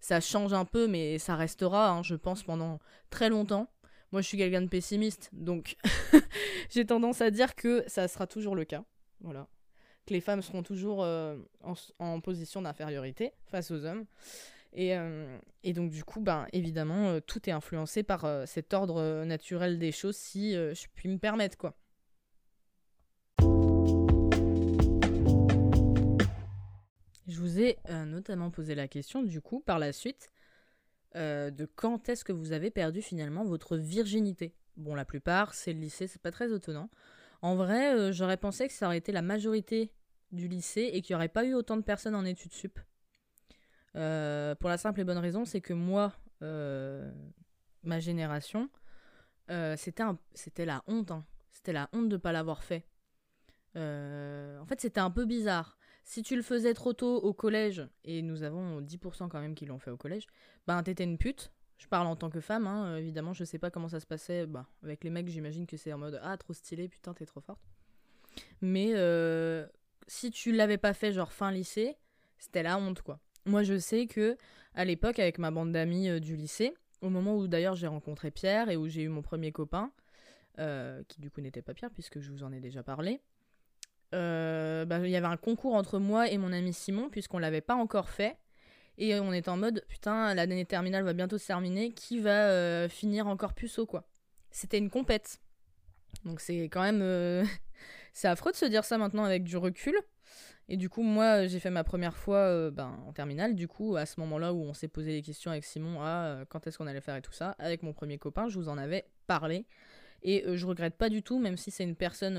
ça change un peu, mais ça restera, hein, je pense, pendant très longtemps. Moi, je suis quelqu'un de pessimiste, donc j'ai tendance à dire que ça sera toujours le cas. Voilà. Que les femmes seront toujours euh, en, position d'infériorité face aux hommes. Et, euh, donc, du coup, ben, évidemment, euh, tout est influencé par cet ordre naturel des choses, si je puis me permettre, quoi. Je vous ai euh, notamment posé la question, du coup, par la suite, euh, de quand est-ce que vous avez perdu finalement votre virginité? Bon, la plupart, c'est le lycée, c'est pas très étonnant. En vrai, euh, j'aurais pensé que ça aurait été la majorité du lycée et qu'il n'y aurait pas eu autant de personnes en études sup. pour la simple et bonne raison, c'est que moi, ma génération, c'était, c'était la honte. Hein. C'était la honte de ne pas l'avoir fait. en fait, c'était un peu bizarre. Si tu le faisais trop tôt au collège, et nous avons 10% quand même qui l'ont fait au collège, ben t'étais une pute. Je parle en tant que femme, hein, évidemment, je sais pas comment ça se passait. Bah, avec les mecs, j'imagine que c'est en mode Ah, trop stylé, putain, t'es trop forte. Mais euh, si tu l'avais pas fait, genre fin lycée, c'était la honte, quoi. Moi, je sais que à l'époque, avec ma bande d'amis euh, du lycée, au moment où d'ailleurs j'ai rencontré Pierre et où j'ai eu mon premier copain, euh, qui du coup n'était pas Pierre, puisque je vous en ai déjà parlé, euh, bah, il y avait un concours entre moi et mon ami Simon, puisqu'on l'avait pas encore fait. Et on était en mode, putain, l'année terminale va bientôt se terminer, qui va euh, finir encore plus haut, quoi. C'était une compète. Donc c'est quand même... Euh, c'est affreux de se dire ça maintenant avec du recul. Et du coup, moi, j'ai fait ma première fois ben, en terminale. Du coup, à ce moment-là où on s'est posé les questions avec Simon, ah, quand est-ce qu'on allait faire et tout ça, avec mon premier copain, je vous en avais parlé. Et je regrette pas du tout, même si c'est une personne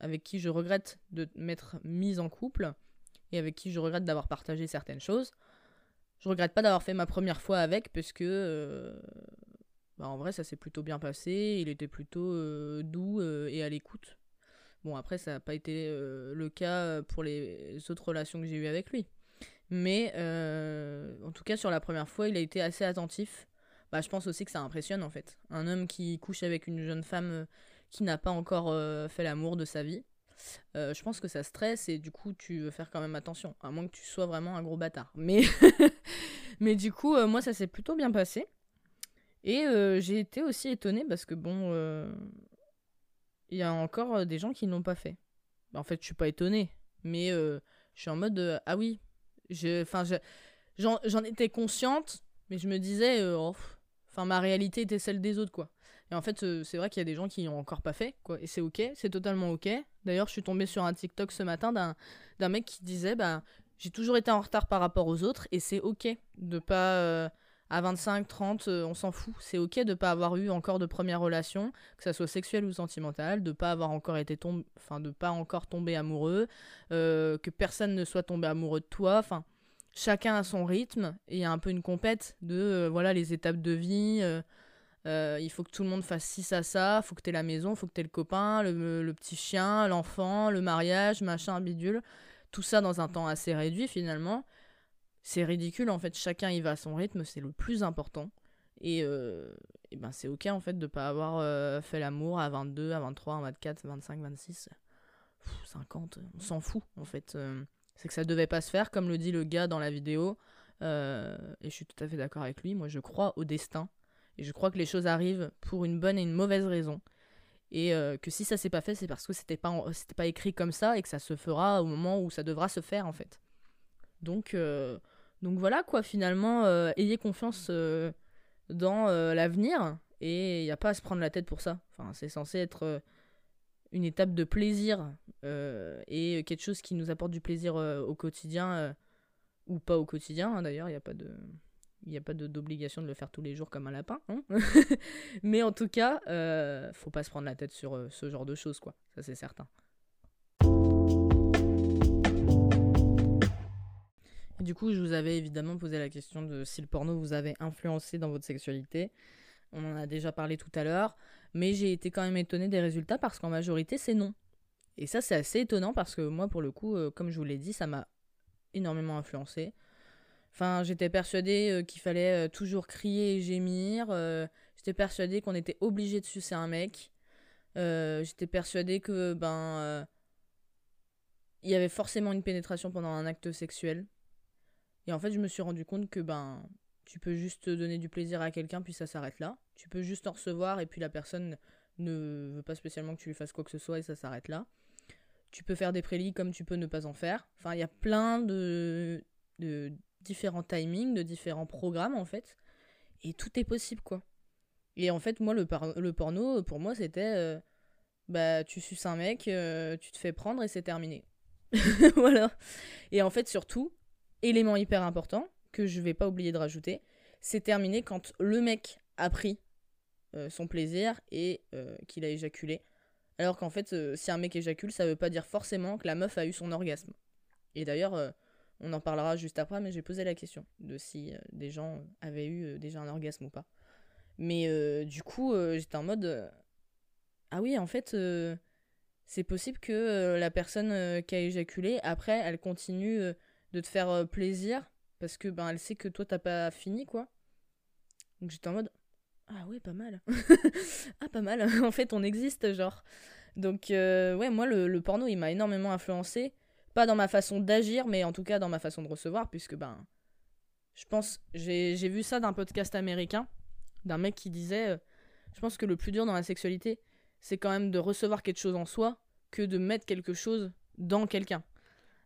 avec qui je regrette de m'être mise en couple et avec qui je regrette d'avoir partagé certaines choses. Je regrette pas d'avoir fait ma première fois avec, parce que bah, en vrai, ça s'est plutôt bien passé. Il était plutôt euh, doux euh, et à l'écoute. Bon, après, ça n'a pas été euh, le cas pour les autres relations que j'ai eues avec lui. Mais en tout cas, sur la première fois, il a été assez attentif. Bah, je pense aussi que ça impressionne en fait. Un homme qui couche avec une jeune femme qui n'a pas encore fait l'amour de sa vie. je pense que ça stresse et du coup tu veux faire quand même attention, à moins que tu sois vraiment un gros bâtard. Mais, mais du coup, moi ça s'est plutôt bien passé. Et euh, j'ai été aussi étonnée parce que bon, euh, il y a encore euh, des gens qui ne l'ont pas fait. En fait, je suis pas étonnée, mais je suis en mode ah oui, j'en étais consciente, mais je me disais oh, enfin ma réalité était celle des autres quoi. Et en fait, c'est vrai qu'il y a des gens qui n'ont encore pas fait quoi, et c'est ok, c'est totalement ok. D'ailleurs, je suis tombée sur un TikTok ce matin d'un mec qui disait bah j'ai toujours été en retard par rapport aux autres et c'est ok de pas à 25, 30, euh, on s'en fout. C'est ok de pas avoir eu encore de première relation, que ça soit sexuelle ou sentimentale, de pas avoir encore été tombé, enfin de pas encore tomber amoureux, euh, que personne ne soit tombé amoureux de toi. Enfin, chacun a son rythme et y a un peu une compète de euh, voilà les étapes de vie. il faut que tout le monde fasse ci, ça, ça. Faut que t'aies la maison, faut que t'aies le copain, le, petit chien, l'enfant, le mariage, machin, bidule. Tout ça dans un temps assez réduit finalement c'est ridicule en fait, chacun y va à son rythme, c'est le plus important. Et, euh, ben c'est ok en fait de pas avoir euh, fait l'amour à 22, à 23, à 24, 25, 26, 50, on s'en fout en fait. Euh. c'est que ça devait pas se faire, comme le dit le gars dans la vidéo. et je suis tout à fait d'accord avec lui. Moi je crois au destin. Et je crois que les choses arrivent pour une bonne et une mauvaise raison. Et que si ça s'est pas fait, c'est parce que c'était pas, pas écrit comme ça et que ça se fera au moment où ça devra se faire en fait. Donc, donc voilà quoi, finalement, euh, ayez confiance euh, dans euh, l'avenir et il n'y a pas à se prendre la tête pour ça. Enfin, c'est censé être une étape de plaisir et quelque chose qui nous apporte du plaisir au quotidien ou pas au quotidien hein, d'ailleurs, il n'y a pas de il a pas d'obligation de le faire tous les jours comme un lapin. Hein Mais en tout cas, euh, faut pas se prendre la tête sur ce genre de choses, quoi. Ça, c'est certain. Du coup, je vous avais évidemment posé la question de si le porno vous avait influencé dans votre sexualité. On en a déjà parlé tout à l'heure, mais j'ai été quand même étonnée des résultats parce qu'en majorité, c'est non. Et ça, c'est assez étonnant parce que moi, pour le coup, euh, comme je vous l'ai dit, ça m'a énormément influencé. Enfin, j'étais persuadée euh, qu'il fallait euh, toujours crier et gémir. j'étais persuadée qu'on était obligé de sucer un mec. j'étais persuadée que, ben, il y avait forcément une pénétration pendant un acte sexuel. Et en fait, je me suis rendu compte que ben, tu peux juste donner du plaisir à quelqu'un, puis ça s'arrête là. Tu peux juste en recevoir, et puis la personne ne veut pas spécialement que tu lui fasses quoi que ce soit, et ça s'arrête là. Tu peux faire des prélits comme tu peux ne pas en faire. Enfin, il y a plein de, différents timings, de différents programmes, en fait. Et tout est possible, quoi. Et en fait, moi, le, le porno, pour moi, c'était... Euh, bah, tu suces un mec, euh, tu te fais prendre et c'est terminé. voilà. Et en fait, surtout, élément hyper important que je vais pas oublier de rajouter, c'est terminé quand le mec a pris euh, son plaisir et euh, qu'il a éjaculé. Alors qu'en fait, euh, si un mec éjacule, ça veut pas dire forcément que la meuf a eu son orgasme. Et d'ailleurs, on en parlera juste après, mais j'ai posé la question de si des gens avaient eu déjà un orgasme ou pas. Mais du coup, j'étais en mode ah oui, en fait, c'est possible que la personne qui a éjaculé, après, elle continue de te faire plaisir parce que ben elle sait que toi t'as pas fini quoi. Donc j'étais en mode ah ouais pas mal. ah pas mal. en fait on existe genre. Donc euh, ouais moi le, porno il m'a énormément influencé. Pas dans ma façon d'agir mais en tout cas dans ma façon de recevoir puisque ben je pense j'ai vu ça d'un podcast américain d'un mec qui disait euh, je pense que le plus dur dans la sexualité c'est quand même de recevoir quelque chose en soi que de mettre quelque chose dans quelqu'un.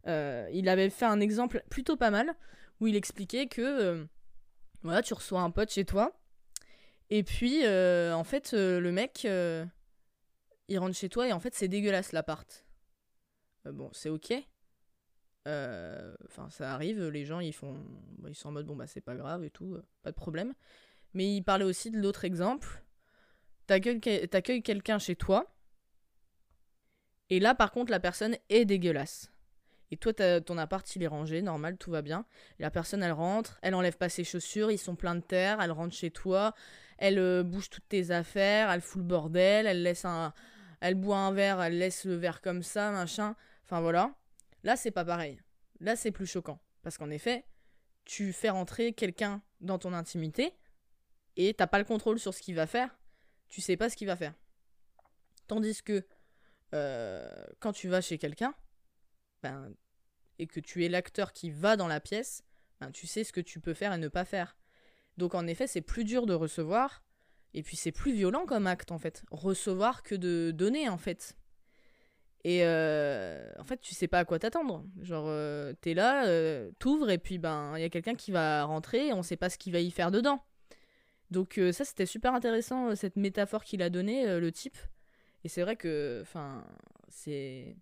Euh, il avait fait un exemple plutôt pas mal où il expliquait que euh, voilà, tu reçois un pote chez toi et puis euh, en fait le mec il rentre chez toi et en fait c'est dégueulasse l'appart. bon, c'est OK. Enfin, ça arrive, les gens ils font, bah, ils sont en mode bon bah c'est pas grave et tout, pas de problème. Mais il parlait aussi de l'autre exemple. T'accueilles quelqu'un chez toi. Et là, par contre, la personne est dégueulasse. Et toi, ton appart, il est rangé, normal, tout va bien. La personne, elle rentre, elle enlève pas ses chaussures, ils sont pleins de terre, elle rentre chez toi, elle euh, bouge toutes tes affaires, elle fout le bordel, elle laisse un... Elle boit un verre, elle laisse le verre comme ça, machin. Enfin voilà. Là, c'est pas pareil. Là, c'est plus choquant. Parce qu'en effet, tu fais rentrer quelqu'un dans ton intimité et t'as pas le contrôle sur ce qu'il va faire. Tu sais pas ce qu'il va faire. Tandis que euh, quand tu vas chez quelqu'un, ben, et que tu es l'acteur qui va dans la pièce, ben, tu sais ce que tu peux faire et ne pas faire. Donc en effet, c'est plus dur de recevoir, et puis c'est plus violent comme acte en fait. Recevoir que de donner en fait. Et euh, en fait, tu sais pas à quoi t'attendre. Genre, euh, t'es là, euh, t'ouvres, et puis ben, il y a quelqu'un qui va rentrer, et on sait pas ce qu'il va y faire dedans. Donc ça, c'était super intéressant, cette métaphore qu'il a donnée, le type. Et c'est vrai que, enfin, c'est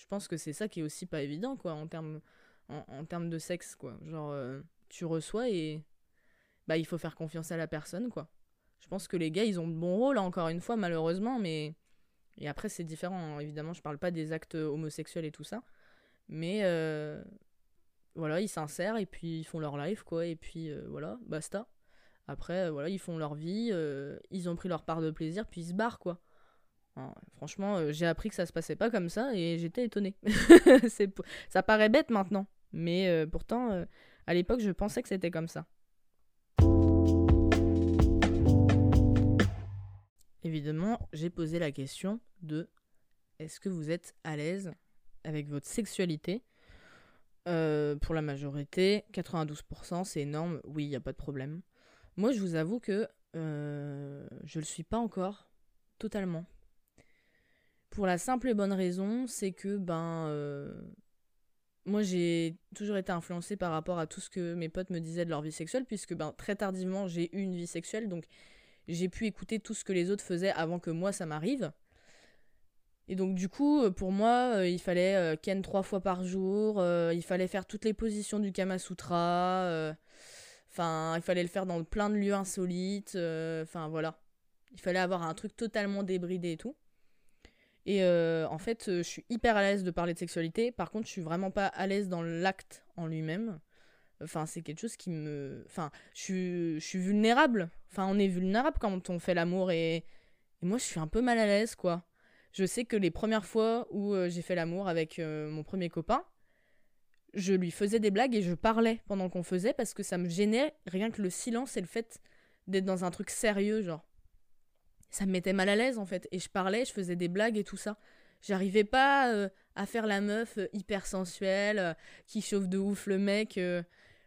je pense que c'est ça qui est aussi pas évident, quoi, en termes, en, termes de sexe, quoi. Genre, euh, tu reçois et bah, il faut faire confiance à la personne, quoi. Je pense que les gars, ils ont de bons rôles, encore une fois, malheureusement, mais. Et après, c'est différent, hein. évidemment, je parle pas des actes homosexuels et tout ça. Mais euh, voilà, ils s'insèrent et puis ils font leur life, quoi. Et puis euh, voilà, basta. Après, voilà, ils font leur vie, ils ont pris leur part de plaisir, puis ils se barrent, quoi. Franchement, euh, j'ai appris que ça se passait pas comme ça et j'étais étonnée. ça paraît bête maintenant, mais euh, pourtant, euh, à l'époque, je pensais que c'était comme ça. Évidemment, j'ai posé la question de est-ce que vous êtes à l'aise avec votre sexualité? Pour la majorité, 92%, c'est énorme. Oui, il n'y a pas de problème. Moi, je vous avoue que je le suis pas encore totalement. Pour la simple et bonne raison, c'est que ben euh, moi j'ai toujours été influencée par rapport à tout ce que mes potes me disaient de leur vie sexuelle, puisque ben très tardivement j'ai eu une vie sexuelle, donc j'ai pu écouter tout ce que les autres faisaient avant que moi ça m'arrive. Et donc du coup, pour moi, euh, il fallait euh, ken trois fois par jour, il fallait faire toutes les positions du Kama Sutra, enfin il fallait le faire dans plein de lieux insolites, enfin voilà. Il fallait avoir un truc totalement débridé et tout. Et euh, en fait, euh, je suis hyper à l'aise de parler de sexualité. Par contre, je suis vraiment pas à l'aise dans l'acte en lui-même. Enfin, c'est quelque chose qui me. Enfin, je suis, vulnérable. Enfin, on est vulnérable quand on fait l'amour et... et moi, je suis un peu mal à l'aise, quoi. Je sais que les premières fois où euh, j'ai fait l'amour avec mon premier copain, je lui faisais des blagues et je parlais pendant qu'on faisait parce que ça me gênait rien que le silence et le fait d'être dans un truc sérieux, genre ça me mettait mal à l'aise en fait. Et je parlais, je faisais des blagues et tout ça. J'arrivais pas euh, à faire la meuf euh, hyper sensuelle, euh, qui chauffe de ouf le mec,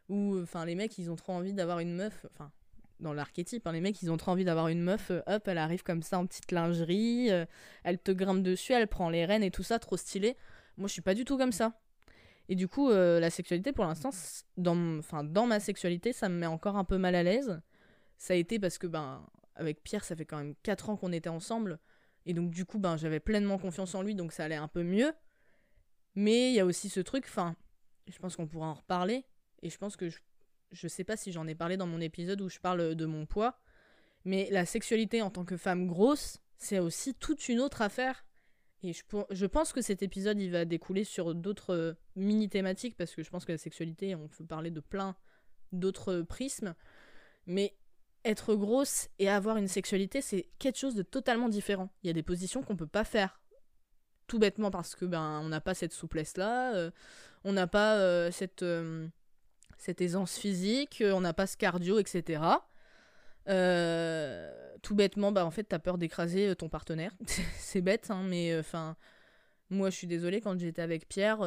ou enfin les mecs ils ont trop envie d'avoir une meuf, enfin dans l'archétype, hein, les mecs ils ont trop envie d'avoir une meuf, hop elle arrive comme ça en petite lingerie, elle te grimpe dessus, elle prend les rênes et tout ça, trop stylé. Moi je suis pas du tout comme ça. Et du coup la sexualité pour l'instant, dans, dans ma sexualité ça me met encore un peu mal à l'aise. Ça a été parce que ben avec Pierre, ça fait quand même 4 ans qu'on était ensemble. Et donc, du coup, ben, j'avais pleinement confiance en lui, donc ça allait un peu mieux. Mais il y a aussi ce truc, enfin, je pense qu'on pourra en reparler. Et je pense que je, je sais pas si j'en ai parlé dans mon épisode où je parle de mon poids. Mais la sexualité en tant que femme grosse, c'est aussi toute une autre affaire. Et je, je pense que cet épisode, il va découler sur d'autres euh, mini-thématiques, parce que je pense que la sexualité, on peut parler de plein d'autres prismes. Mais être grosse et avoir une sexualité, c'est quelque chose de totalement différent. Il y a des positions qu'on peut pas faire. Tout bêtement parce que ben on n'a pas cette souplesse là, euh, on n'a pas euh, cette, euh, cette aisance physique, on n'a pas ce cardio, etc. tout bêtement, bah en fait t'as peur d'écraser ton partenaire. c'est bête, hein, mais enfin moi je suis désolée quand j'étais avec Pierre,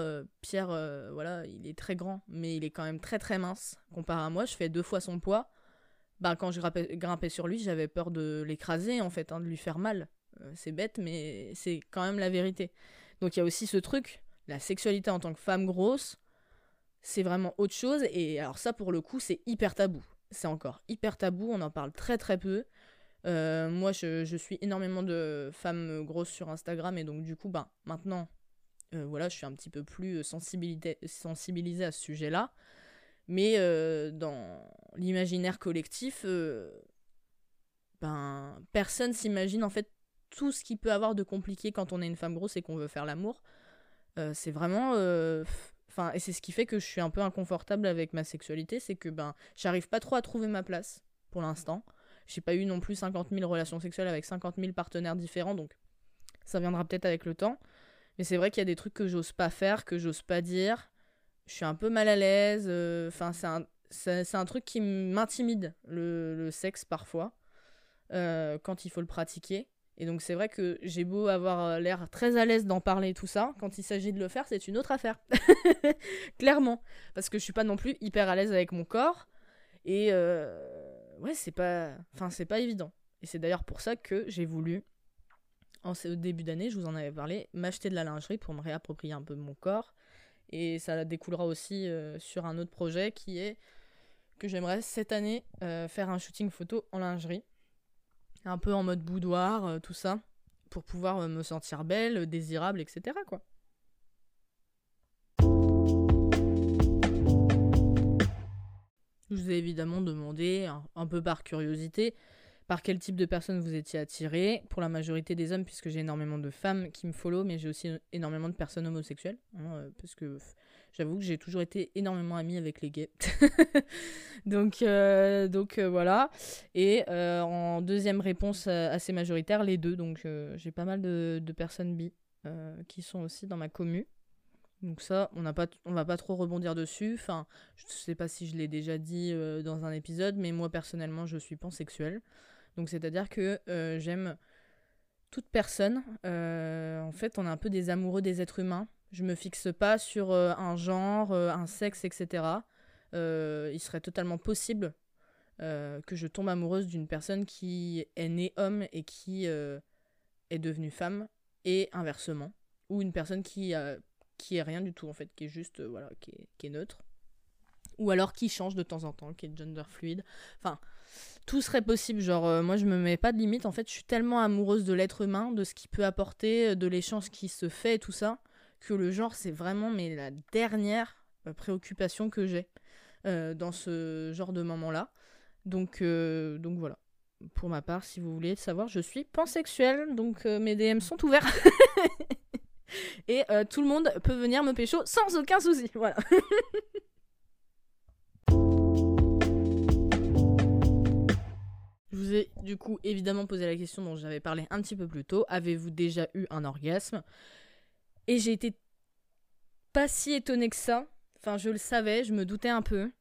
Pierre voilà il est très grand, mais il est quand même très très mince comparé à moi. Je fais deux fois son poids bah, quand je grimpais, sur lui, j'avais peur de l'écraser, en fait, hein, de lui faire mal. Euh, c'est bête, mais c'est quand même la vérité. Donc il y a aussi ce truc, la sexualité en tant que femme grosse, c'est vraiment autre chose. Et alors ça, pour le coup, c'est hyper tabou. C'est encore hyper tabou, on en parle très très peu. Euh, moi, je, suis énormément de femmes grosses sur Instagram, et donc du coup, bah, maintenant, voilà, je suis un petit peu plus sensibilisée à ce sujet-là. Mais dans l'imaginaire collectif, ben, personne s'imagine en fait tout ce qui peut avoir de compliqué quand on est une femme grosse et qu'on veut faire l'amour. c'est vraiment Enfin, et c'est ce qui fait que je suis un peu inconfortable avec ma sexualité, c'est que ben, j'arrive pas trop à trouver ma place pour l'instant. J'ai pas eu non plus 50 000 relations sexuelles avec 50 000 partenaires différents, donc ça viendra peut-être avec le temps. Mais c'est vrai qu'il y a des trucs que j'ose pas faire, que j'ose pas dire. Je suis un peu mal à l'aise. Euh, enfin, c'est un, truc qui m'intimide, le, sexe parfois, euh, quand il faut le pratiquer. Et donc c'est vrai que j'ai beau avoir euh, l'air très à l'aise d'en parler tout ça, quand il s'agit de le faire, c'est une autre affaire. Clairement. Parce que je suis pas non plus hyper à l'aise avec mon corps. Et ouais, c'est pas. Enfin, c'est pas évident. Et c'est d'ailleurs pour ça que j'ai voulu, en début d'année, je vous en avais parlé, m'acheter de la lingerie pour me réapproprier un peu mon corps. Et ça découlera aussi euh, sur un autre projet qui est que j'aimerais cette année faire un shooting photo en lingerie un peu en mode boudoir, euh, tout ça, pour pouvoir euh, me sentir belle, désirable, etc. quoi. Je vous ai évidemment demandé, un peu par curiosité, par quel type de personne vous étiez attiré? Pour la majorité des hommes, puisque j'ai énormément de femmes qui me follow, mais j'ai aussi énormément de personnes homosexuelles. Hein, euh, parce que j'avoue que j'ai toujours été énormément amie avec les gays. donc euh, donc euh, voilà. Et en deuxième réponse assez majoritaire, les deux. Donc j'ai pas mal de, personnes bi qui sont aussi dans ma commu. Donc ça, on n'a pas, on va pas trop rebondir dessus. Enfin, je sais pas si je l'ai déjà dit dans un épisode, mais moi personnellement, je suis pansexuelle. Donc c'est-à-dire que euh, j'aime toute personne. Euh, en fait, on est un peu des amoureux des êtres humains. Je me fixe pas sur euh, un genre, un sexe, etc. il serait totalement possible que je tombe amoureuse d'une personne qui est née homme et qui est devenue femme, et inversement. Ou une personne qui, qui est rien du tout, en fait, qui est juste, voilà, qui est, neutre. Ou alors qui change de temps en temps, qui est gender fluide. Enfin, tout serait possible. Genre, euh, moi, je me mets pas de limite. En fait, je suis tellement amoureuse de l'être humain, de ce qu'il peut apporter, euh, de l'échange qui se fait tout ça, que le genre, c'est vraiment mais la dernière euh, préoccupation que j'ai dans ce genre de moment-là. Donc, donc voilà. Pour ma part, si vous voulez savoir, je suis pansexuelle, donc mes DM sont ouverts. et tout le monde peut venir me pécho sans aucun souci. Voilà. Je vous ai du coup évidemment posé la question dont j'avais parlé un petit peu plus tôt. Avez-vous déjà eu un orgasme? Et j'ai été pas si étonnée que ça. Enfin, je le savais, je me doutais un peu.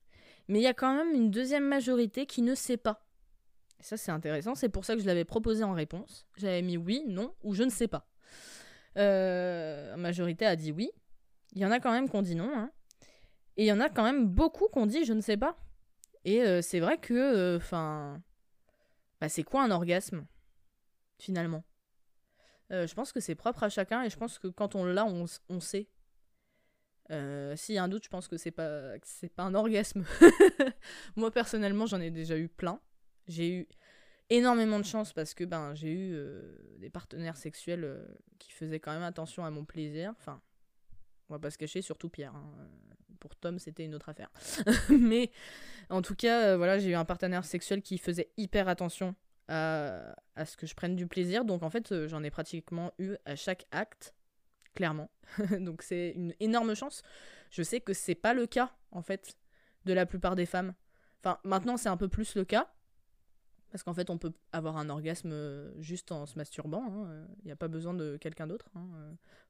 Mais il y a quand même une deuxième majorité qui ne sait pas. Et ça, c'est intéressant. C'est pour ça que je l'avais proposé en réponse. J'avais mis oui, non ou je ne sais pas. Euh, la majorité a dit oui. Il y en a quand même qui ont dit non. Hein. Et il y en a quand même beaucoup qui ont dit je ne sais pas. Et euh, c'est vrai que, euh, bah, c'est quoi un orgasme finalement? Euh, Je pense que c'est propre à chacun et je pense que quand on l'a, on, sait. Euh, S'il y a un doute, je pense que c'est pas c'est pas un orgasme. Moi personnellement, j'en ai déjà eu plein. J'ai eu énormément de chance parce que ben j'ai eu euh, des partenaires sexuels euh, qui faisaient quand même attention à mon plaisir. Enfin, on va pas se cacher, surtout Pierre. Hein. Pour Tom, c'était une autre affaire. Mais en tout cas, euh, voilà, j'ai eu un partenaire sexuel qui faisait hyper attention à, ce que je prenne du plaisir. Donc en fait, euh, j'en ai pratiquement eu à chaque acte, clairement. Donc c'est une énorme chance. Je sais que c'est pas le cas, en fait, de la plupart des femmes. Enfin, maintenant, c'est un peu plus le cas. Parce qu'en fait, on peut avoir un orgasme euh, juste en se masturbant. Il hein. n'y a pas besoin de quelqu'un d'autre, hein,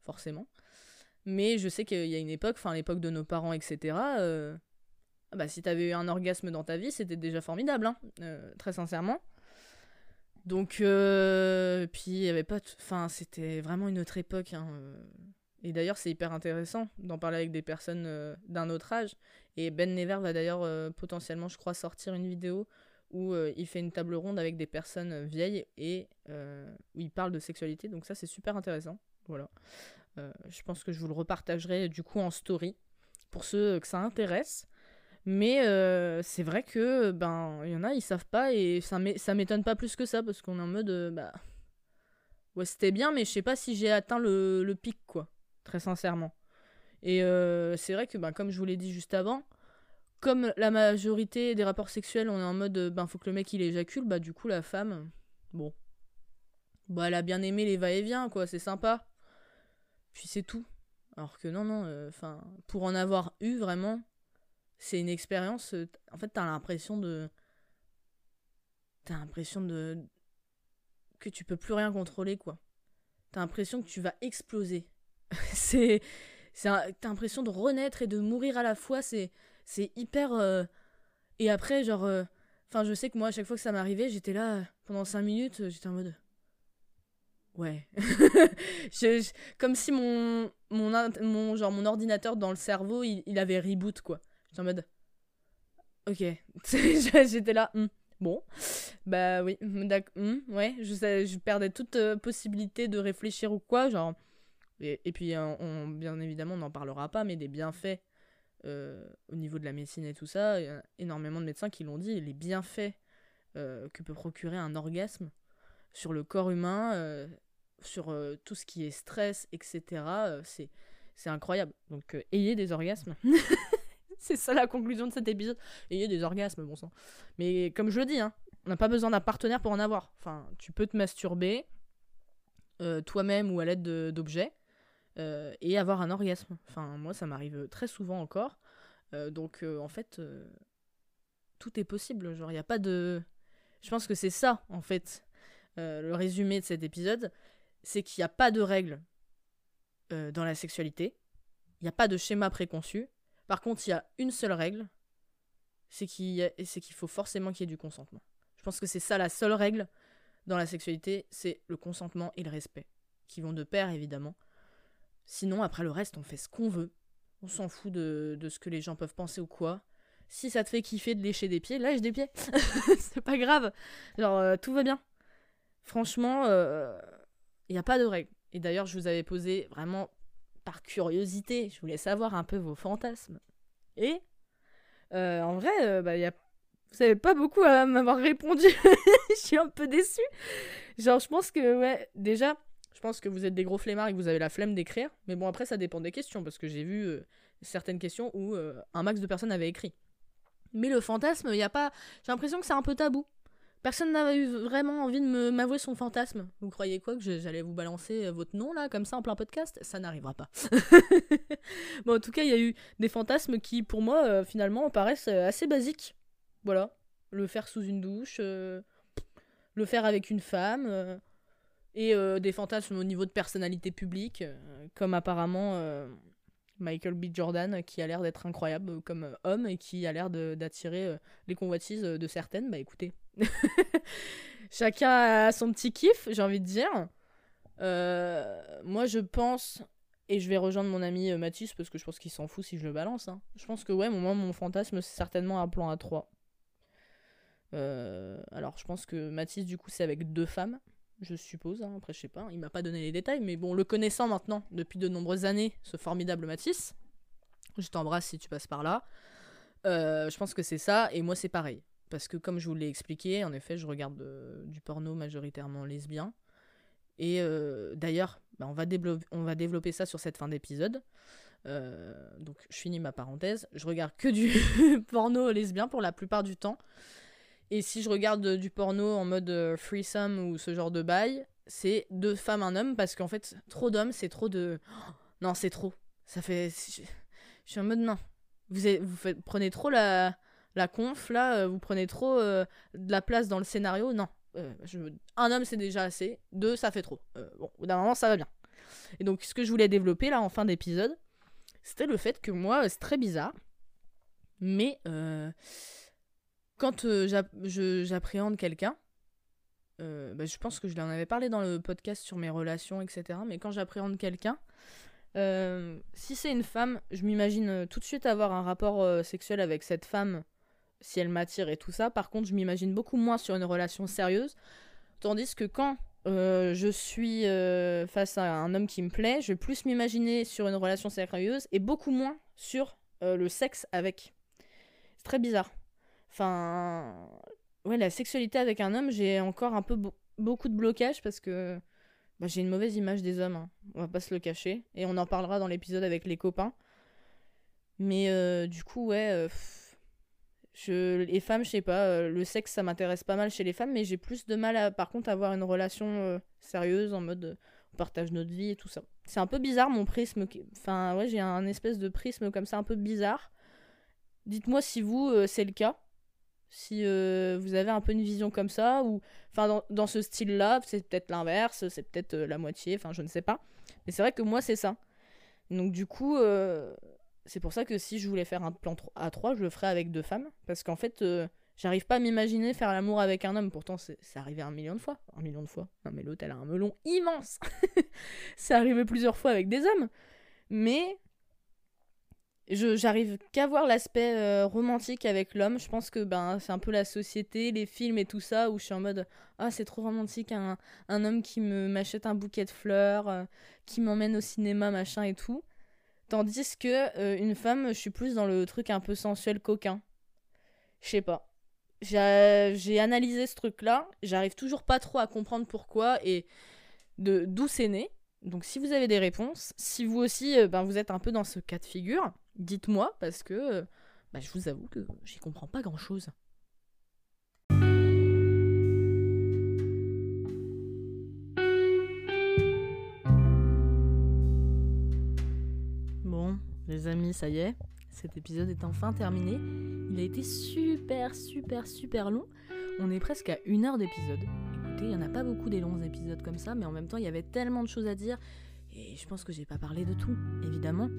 forcément. Mais je sais qu'il y a une époque, enfin l'époque de nos parents, etc. Euh, ah bah, si t'avais eu un orgasme dans ta vie, c'était déjà formidable, hein, euh, très sincèrement. Donc, euh, puis il y avait pas. Enfin, c'était vraiment une autre époque. Hein, et d'ailleurs, c'est hyper intéressant d'en parler avec des personnes d'un autre âge. Et Ben Never va d'ailleurs potentiellement, je crois, sortir une vidéo où il fait une table ronde avec des personnes vieilles et où il parle de sexualité. Donc, ça, c'est super intéressant. Voilà. Euh, je pense que je vous le repartagerai du coup en story pour ceux que ça intéresse. Mais euh, c'est vrai que ben il y en a ils savent pas et ça m'étonne pas plus que ça parce qu'on est en mode euh, bah ouais c'était bien mais je sais pas si j'ai atteint le, pic quoi. très sincèrement. Et euh, c'est vrai que, ben, comme je vous l'ai dit juste avant, comme la majorité des rapports sexuels, on est en mode, ben, faut que le mec il éjacule, bah, du coup, la femme, bon. Bah, elle a bien aimé les va-et-vient, quoi, c'est sympa. Puis c'est tout. Alors que non, non, euh, enfin, pour en avoir eu vraiment, c'est une expérience. en fait, t'as l'impression de. T'as l'impression de. que tu peux plus rien contrôler, quoi. T'as l'impression que tu vas exploser. c'est T'as l'impression de renaître et de mourir à la fois. C'est hyper. Euh, et après, genre. Euh, enfin, je sais que moi, à chaque fois que ça m'arrivait, j'étais là pendant 5 minutes, j'étais en mode. Ouais. comme si mon, mon, genre, mon ordinateur dans le cerveau, il, avait reboot, quoi. J'étais en mode. Ok. j'étais là. Hmm, bon. Bah oui. Hmm, ouais. Je, perdais toute euh, possibilité de réfléchir ou quoi. Genre et, puis, on, bien évidemment, on n'en parlera pas, mais des bienfaits euh, au niveau de la médecine et tout ça, il y a énormément de médecins qui l'ont dit, les bienfaits euh, que peut procurer un orgasme sur le corps humain, euh, sur tout ce qui est stress, etc., c'est, c'est incroyable. Donc, ayez des orgasmes. c'est ça la conclusion de cet épisode. Ayez des orgasmes, bon sang. Mais comme je le dis, hein, on n'a pas besoin d'un partenaire pour en avoir. Enfin, tu peux te masturber toi-même ou à l'aide d'objets. Euh, et avoir un orgasme. Enfin, moi, ça m'arrive très souvent encore. Euh, donc, euh, en fait, tout est possible. Genre, il n'y a pas de. Je pense que c'est ça, en fait, le résumé de cet épisode. C'est qu'il n'y a pas de règles dans la sexualité. Il n'y a pas de schéma préconçu. Par contre, il y a une seule règle. C'est qu'il faut forcément qu'il y ait du consentement. Je pense que c'est ça la seule règle dans la sexualité, c'est le consentement et le respect, qui vont de pair évidemment. Sinon, après le reste, on fait ce qu'on veut. On s'en fout de, ce que les gens peuvent penser ou quoi. Si ça te fait kiffer de lécher des pieds, lâche des pieds. c'est pas grave. Genre, euh, tout va bien. Franchement, il euh, n'y a pas de règle. Et d'ailleurs, je vous avais posé vraiment par curiosité. Je voulais savoir un peu vos fantasmes. Et euh, en vrai, bah, y a... vous savez pas beaucoup à m'avoir répondu. je suis un peu déçue. Genre, je pense que, ouais, déjà, je pense que vous êtes des gros flemmards et que vous avez la flemme d'écrire. Mais bon, après, ça dépend des questions, parce que j'ai vu euh, certaines questions où euh, un max de personnes avaient écrit. Mais le fantasme, il y a pas. J'ai l'impression que c'est un peu tabou. Personne n'avait eu vraiment envie de m'avouer son fantasme. Vous croyez quoi que j'allais vous balancer euh, votre nom là, comme ça, en plein podcast? Ça n'arrivera pas. bon, en tout cas, il y a eu des fantasmes qui, pour moi, finalement, paraissent assez basiques. Voilà. Le faire sous une douche, le faire avec une femme et euh, des fantasmes au niveau de personnalité publique, euh, comme apparemment euh, Michael B. Jordan, qui a l'air d'être incroyable comme homme et qui a l'air d'attirer les convoitises de certaines. Bah écoutez, chacun a son petit kiff, j'ai envie de dire. moi, je pense, et je vais rejoindre mon ami Mathis parce que je pense qu'il s'en fout si je le balance. Hein. Je pense que ouais, mon fantasme, c'est certainement un plan à 3. alors, je pense que Mathis, du coup, c'est avec deux femmes je suppose. Hein. Après, je sais pas, il m'a pas donné les détails, mais bon, le connaissant maintenant depuis de nombreuses années, ce formidable Matisse, je t'embrasse si tu passes par là. Euh, je pense que c'est ça, et moi c'est pareil. Parce que comme je vous l'ai expliqué, en effet, je regarde euh, du porno majoritairement lesbien. Et euh, d'ailleurs, bah, on, va on va développer ça sur cette fin d'épisode. donc je finis ma parenthèse. Je regarde que du porno lesbien pour la plupart du temps. Et si je regarde du porno en mode euh, threesome ou ce genre de bail, c'est deux femmes, un homme, parce qu'en fait, trop d'hommes, c'est trop de. non, c'est trop. Ça fait. Je suis en mode non. Vous, vous faites... prenez trop la, la conf, là, euh, vous prenez trop euh, de la place dans le scénario. Non. je... Un homme, c'est déjà assez. Deux, ça fait trop. bon, au d'un moment, ça va bien. Et donc, ce que je voulais développer, là, en fin d'épisode, c'était le fait que moi, c'est très bizarre. Mais quand euh, j'appréhende quelqu'un, euh, bah, je pense que je l'en avais parlé dans le podcast sur mes relations, etc. Mais quand j'appréhende quelqu'un, euh, si c'est une femme, je m'imagine tout de suite avoir un rapport sexuel avec cette femme si elle m'attire et tout ça. Par contre, je m'imagine beaucoup moins sur une relation sérieuse. Tandis que quand je suis face à un homme qui me plaît, je vais plus m'imaginer sur une relation sérieuse et beaucoup moins sur le sexe avec. C'est très bizarre. Enfin, ouais, la sexualité avec un homme, j'ai encore un peu beaucoup de blocage parce que bah, j'ai une mauvaise image des hommes, hein. on va pas se le cacher. Et on en parlera dans l'épisode avec les copains. Mais euh, du coup, ouais, euh, je, les femmes, je sais pas, euh, le sexe ça m'intéresse pas mal chez les femmes, mais j'ai plus de mal à, par contre, avoir une relation sérieuse en mode on partage notre vie et tout ça. C'est un peu bizarre mon prisme. Enfin, ouais, j'ai un espèce de prisme comme ça un peu bizarre. Dites-moi si vous, c'est le cas si euh, vous avez un peu une vision comme ça, ou enfin dans, ce style-là, c'est peut-être l'inverse, c'est peut-être euh, la moitié, enfin je ne sais pas. Mais c'est vrai que moi c'est ça. Donc du coup, euh, c'est pour ça que si je voulais faire un plan à 3, je le ferais avec deux femmes, parce qu'en fait, j'arrive pas à m'imaginer faire l'amour avec un homme. Pourtant, c'est arrivé un million de fois, un million de fois. Non mais l'autre, elle a un melon immense. c'est arrivé plusieurs fois avec des hommes, mais j'arrive qu'à voir l'aspect euh, romantique avec l'homme. Je pense que ben c'est un peu la société, les films et tout ça où je suis en mode ah c'est trop romantique un, un homme qui me m'achète un bouquet de fleurs, euh, qui m'emmène au cinéma machin et tout. Tandis que euh, une femme, je suis plus dans le truc un peu sensuel coquin. Je sais pas. J'ai analysé ce truc là, j'arrive toujours pas trop à comprendre pourquoi et de d'où c'est né. Donc si vous avez des réponses, si vous aussi ben, vous êtes un peu dans ce cas de figure, Dites-moi parce que bah, je vous avoue que j'y comprends pas grand-chose. Amis, ça y est, cet épisode est enfin terminé. Il a été super, super, super long. On est presque à une heure d'épisode. Écoutez, il n'y en a pas beaucoup des longs épisodes comme ça, mais en même temps, il y avait tellement de choses à dire. Et je pense que j'ai pas parlé de tout, évidemment.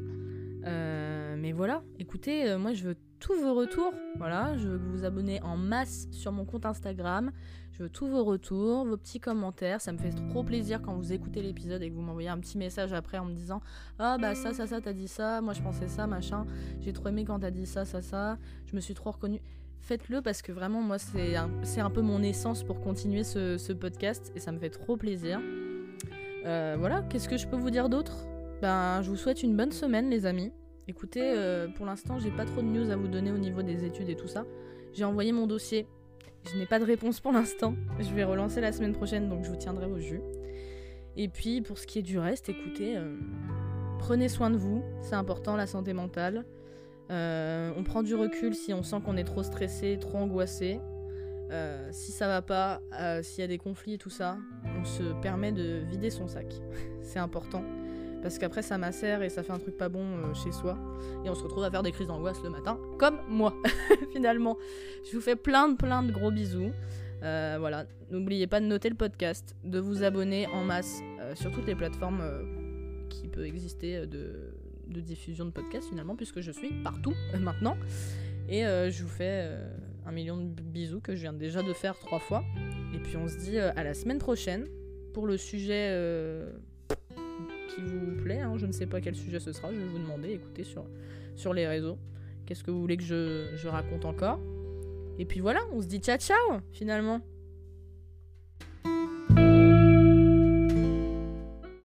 Euh, mais voilà, écoutez, euh, moi je veux tous vos retours. Voilà, je veux que vous vous abonnez en masse sur mon compte Instagram. Je veux tous vos retours, vos petits commentaires. Ça me fait trop plaisir quand vous écoutez l'épisode et que vous m'envoyez un petit message après en me disant Ah bah ça, ça, ça, t'as dit ça. Moi je pensais ça, machin. J'ai trop aimé quand t'as dit ça, ça, ça. Je me suis trop reconnue. Faites-le parce que vraiment, moi, c'est un, un, peu mon essence pour continuer ce, podcast et ça me fait trop plaisir. Euh, voilà, qu'est-ce que je peux vous dire d'autre? Ben, je vous souhaite une bonne semaine, les amis. Écoutez, euh, pour l'instant, j'ai pas trop de news à vous donner au niveau des études et tout ça. J'ai envoyé mon dossier. Je n'ai pas de réponse pour l'instant. Je vais relancer la semaine prochaine, donc je vous tiendrai au jus. Et puis, pour ce qui est du reste, écoutez, euh, prenez soin de vous. C'est important, la santé mentale. Euh, on prend du recul si on sent qu'on est trop stressé, trop angoissé. si ça va pas, s'il y a des conflits et tout ça, on se permet de vider son sac. C'est important parce qu'après ça macère et ça fait un truc pas bon euh, chez soi. Et on se retrouve à faire des crises d'angoisse le matin comme moi finalement. Je vous fais plein de plein de gros bisous. Euh, voilà. N'oubliez pas de noter le podcast de vous abonner en masse euh, sur toutes les plateformes qui peuvent exister de, de, diffusion de podcasts finalement puisque je suis partout maintenant. Et je vous fais un million de bisous que je viens déjà de faire trois fois. Et puis on se dit à la semaine prochaine pour le sujet vous plaît. Hein. Je ne sais pas quel sujet ce sera. Je vais vous demander. Écoutez sur, sur les réseaux. Qu'est-ce que vous voulez que je, je raconte encore Et puis voilà, on se dit ciao ciao finalement.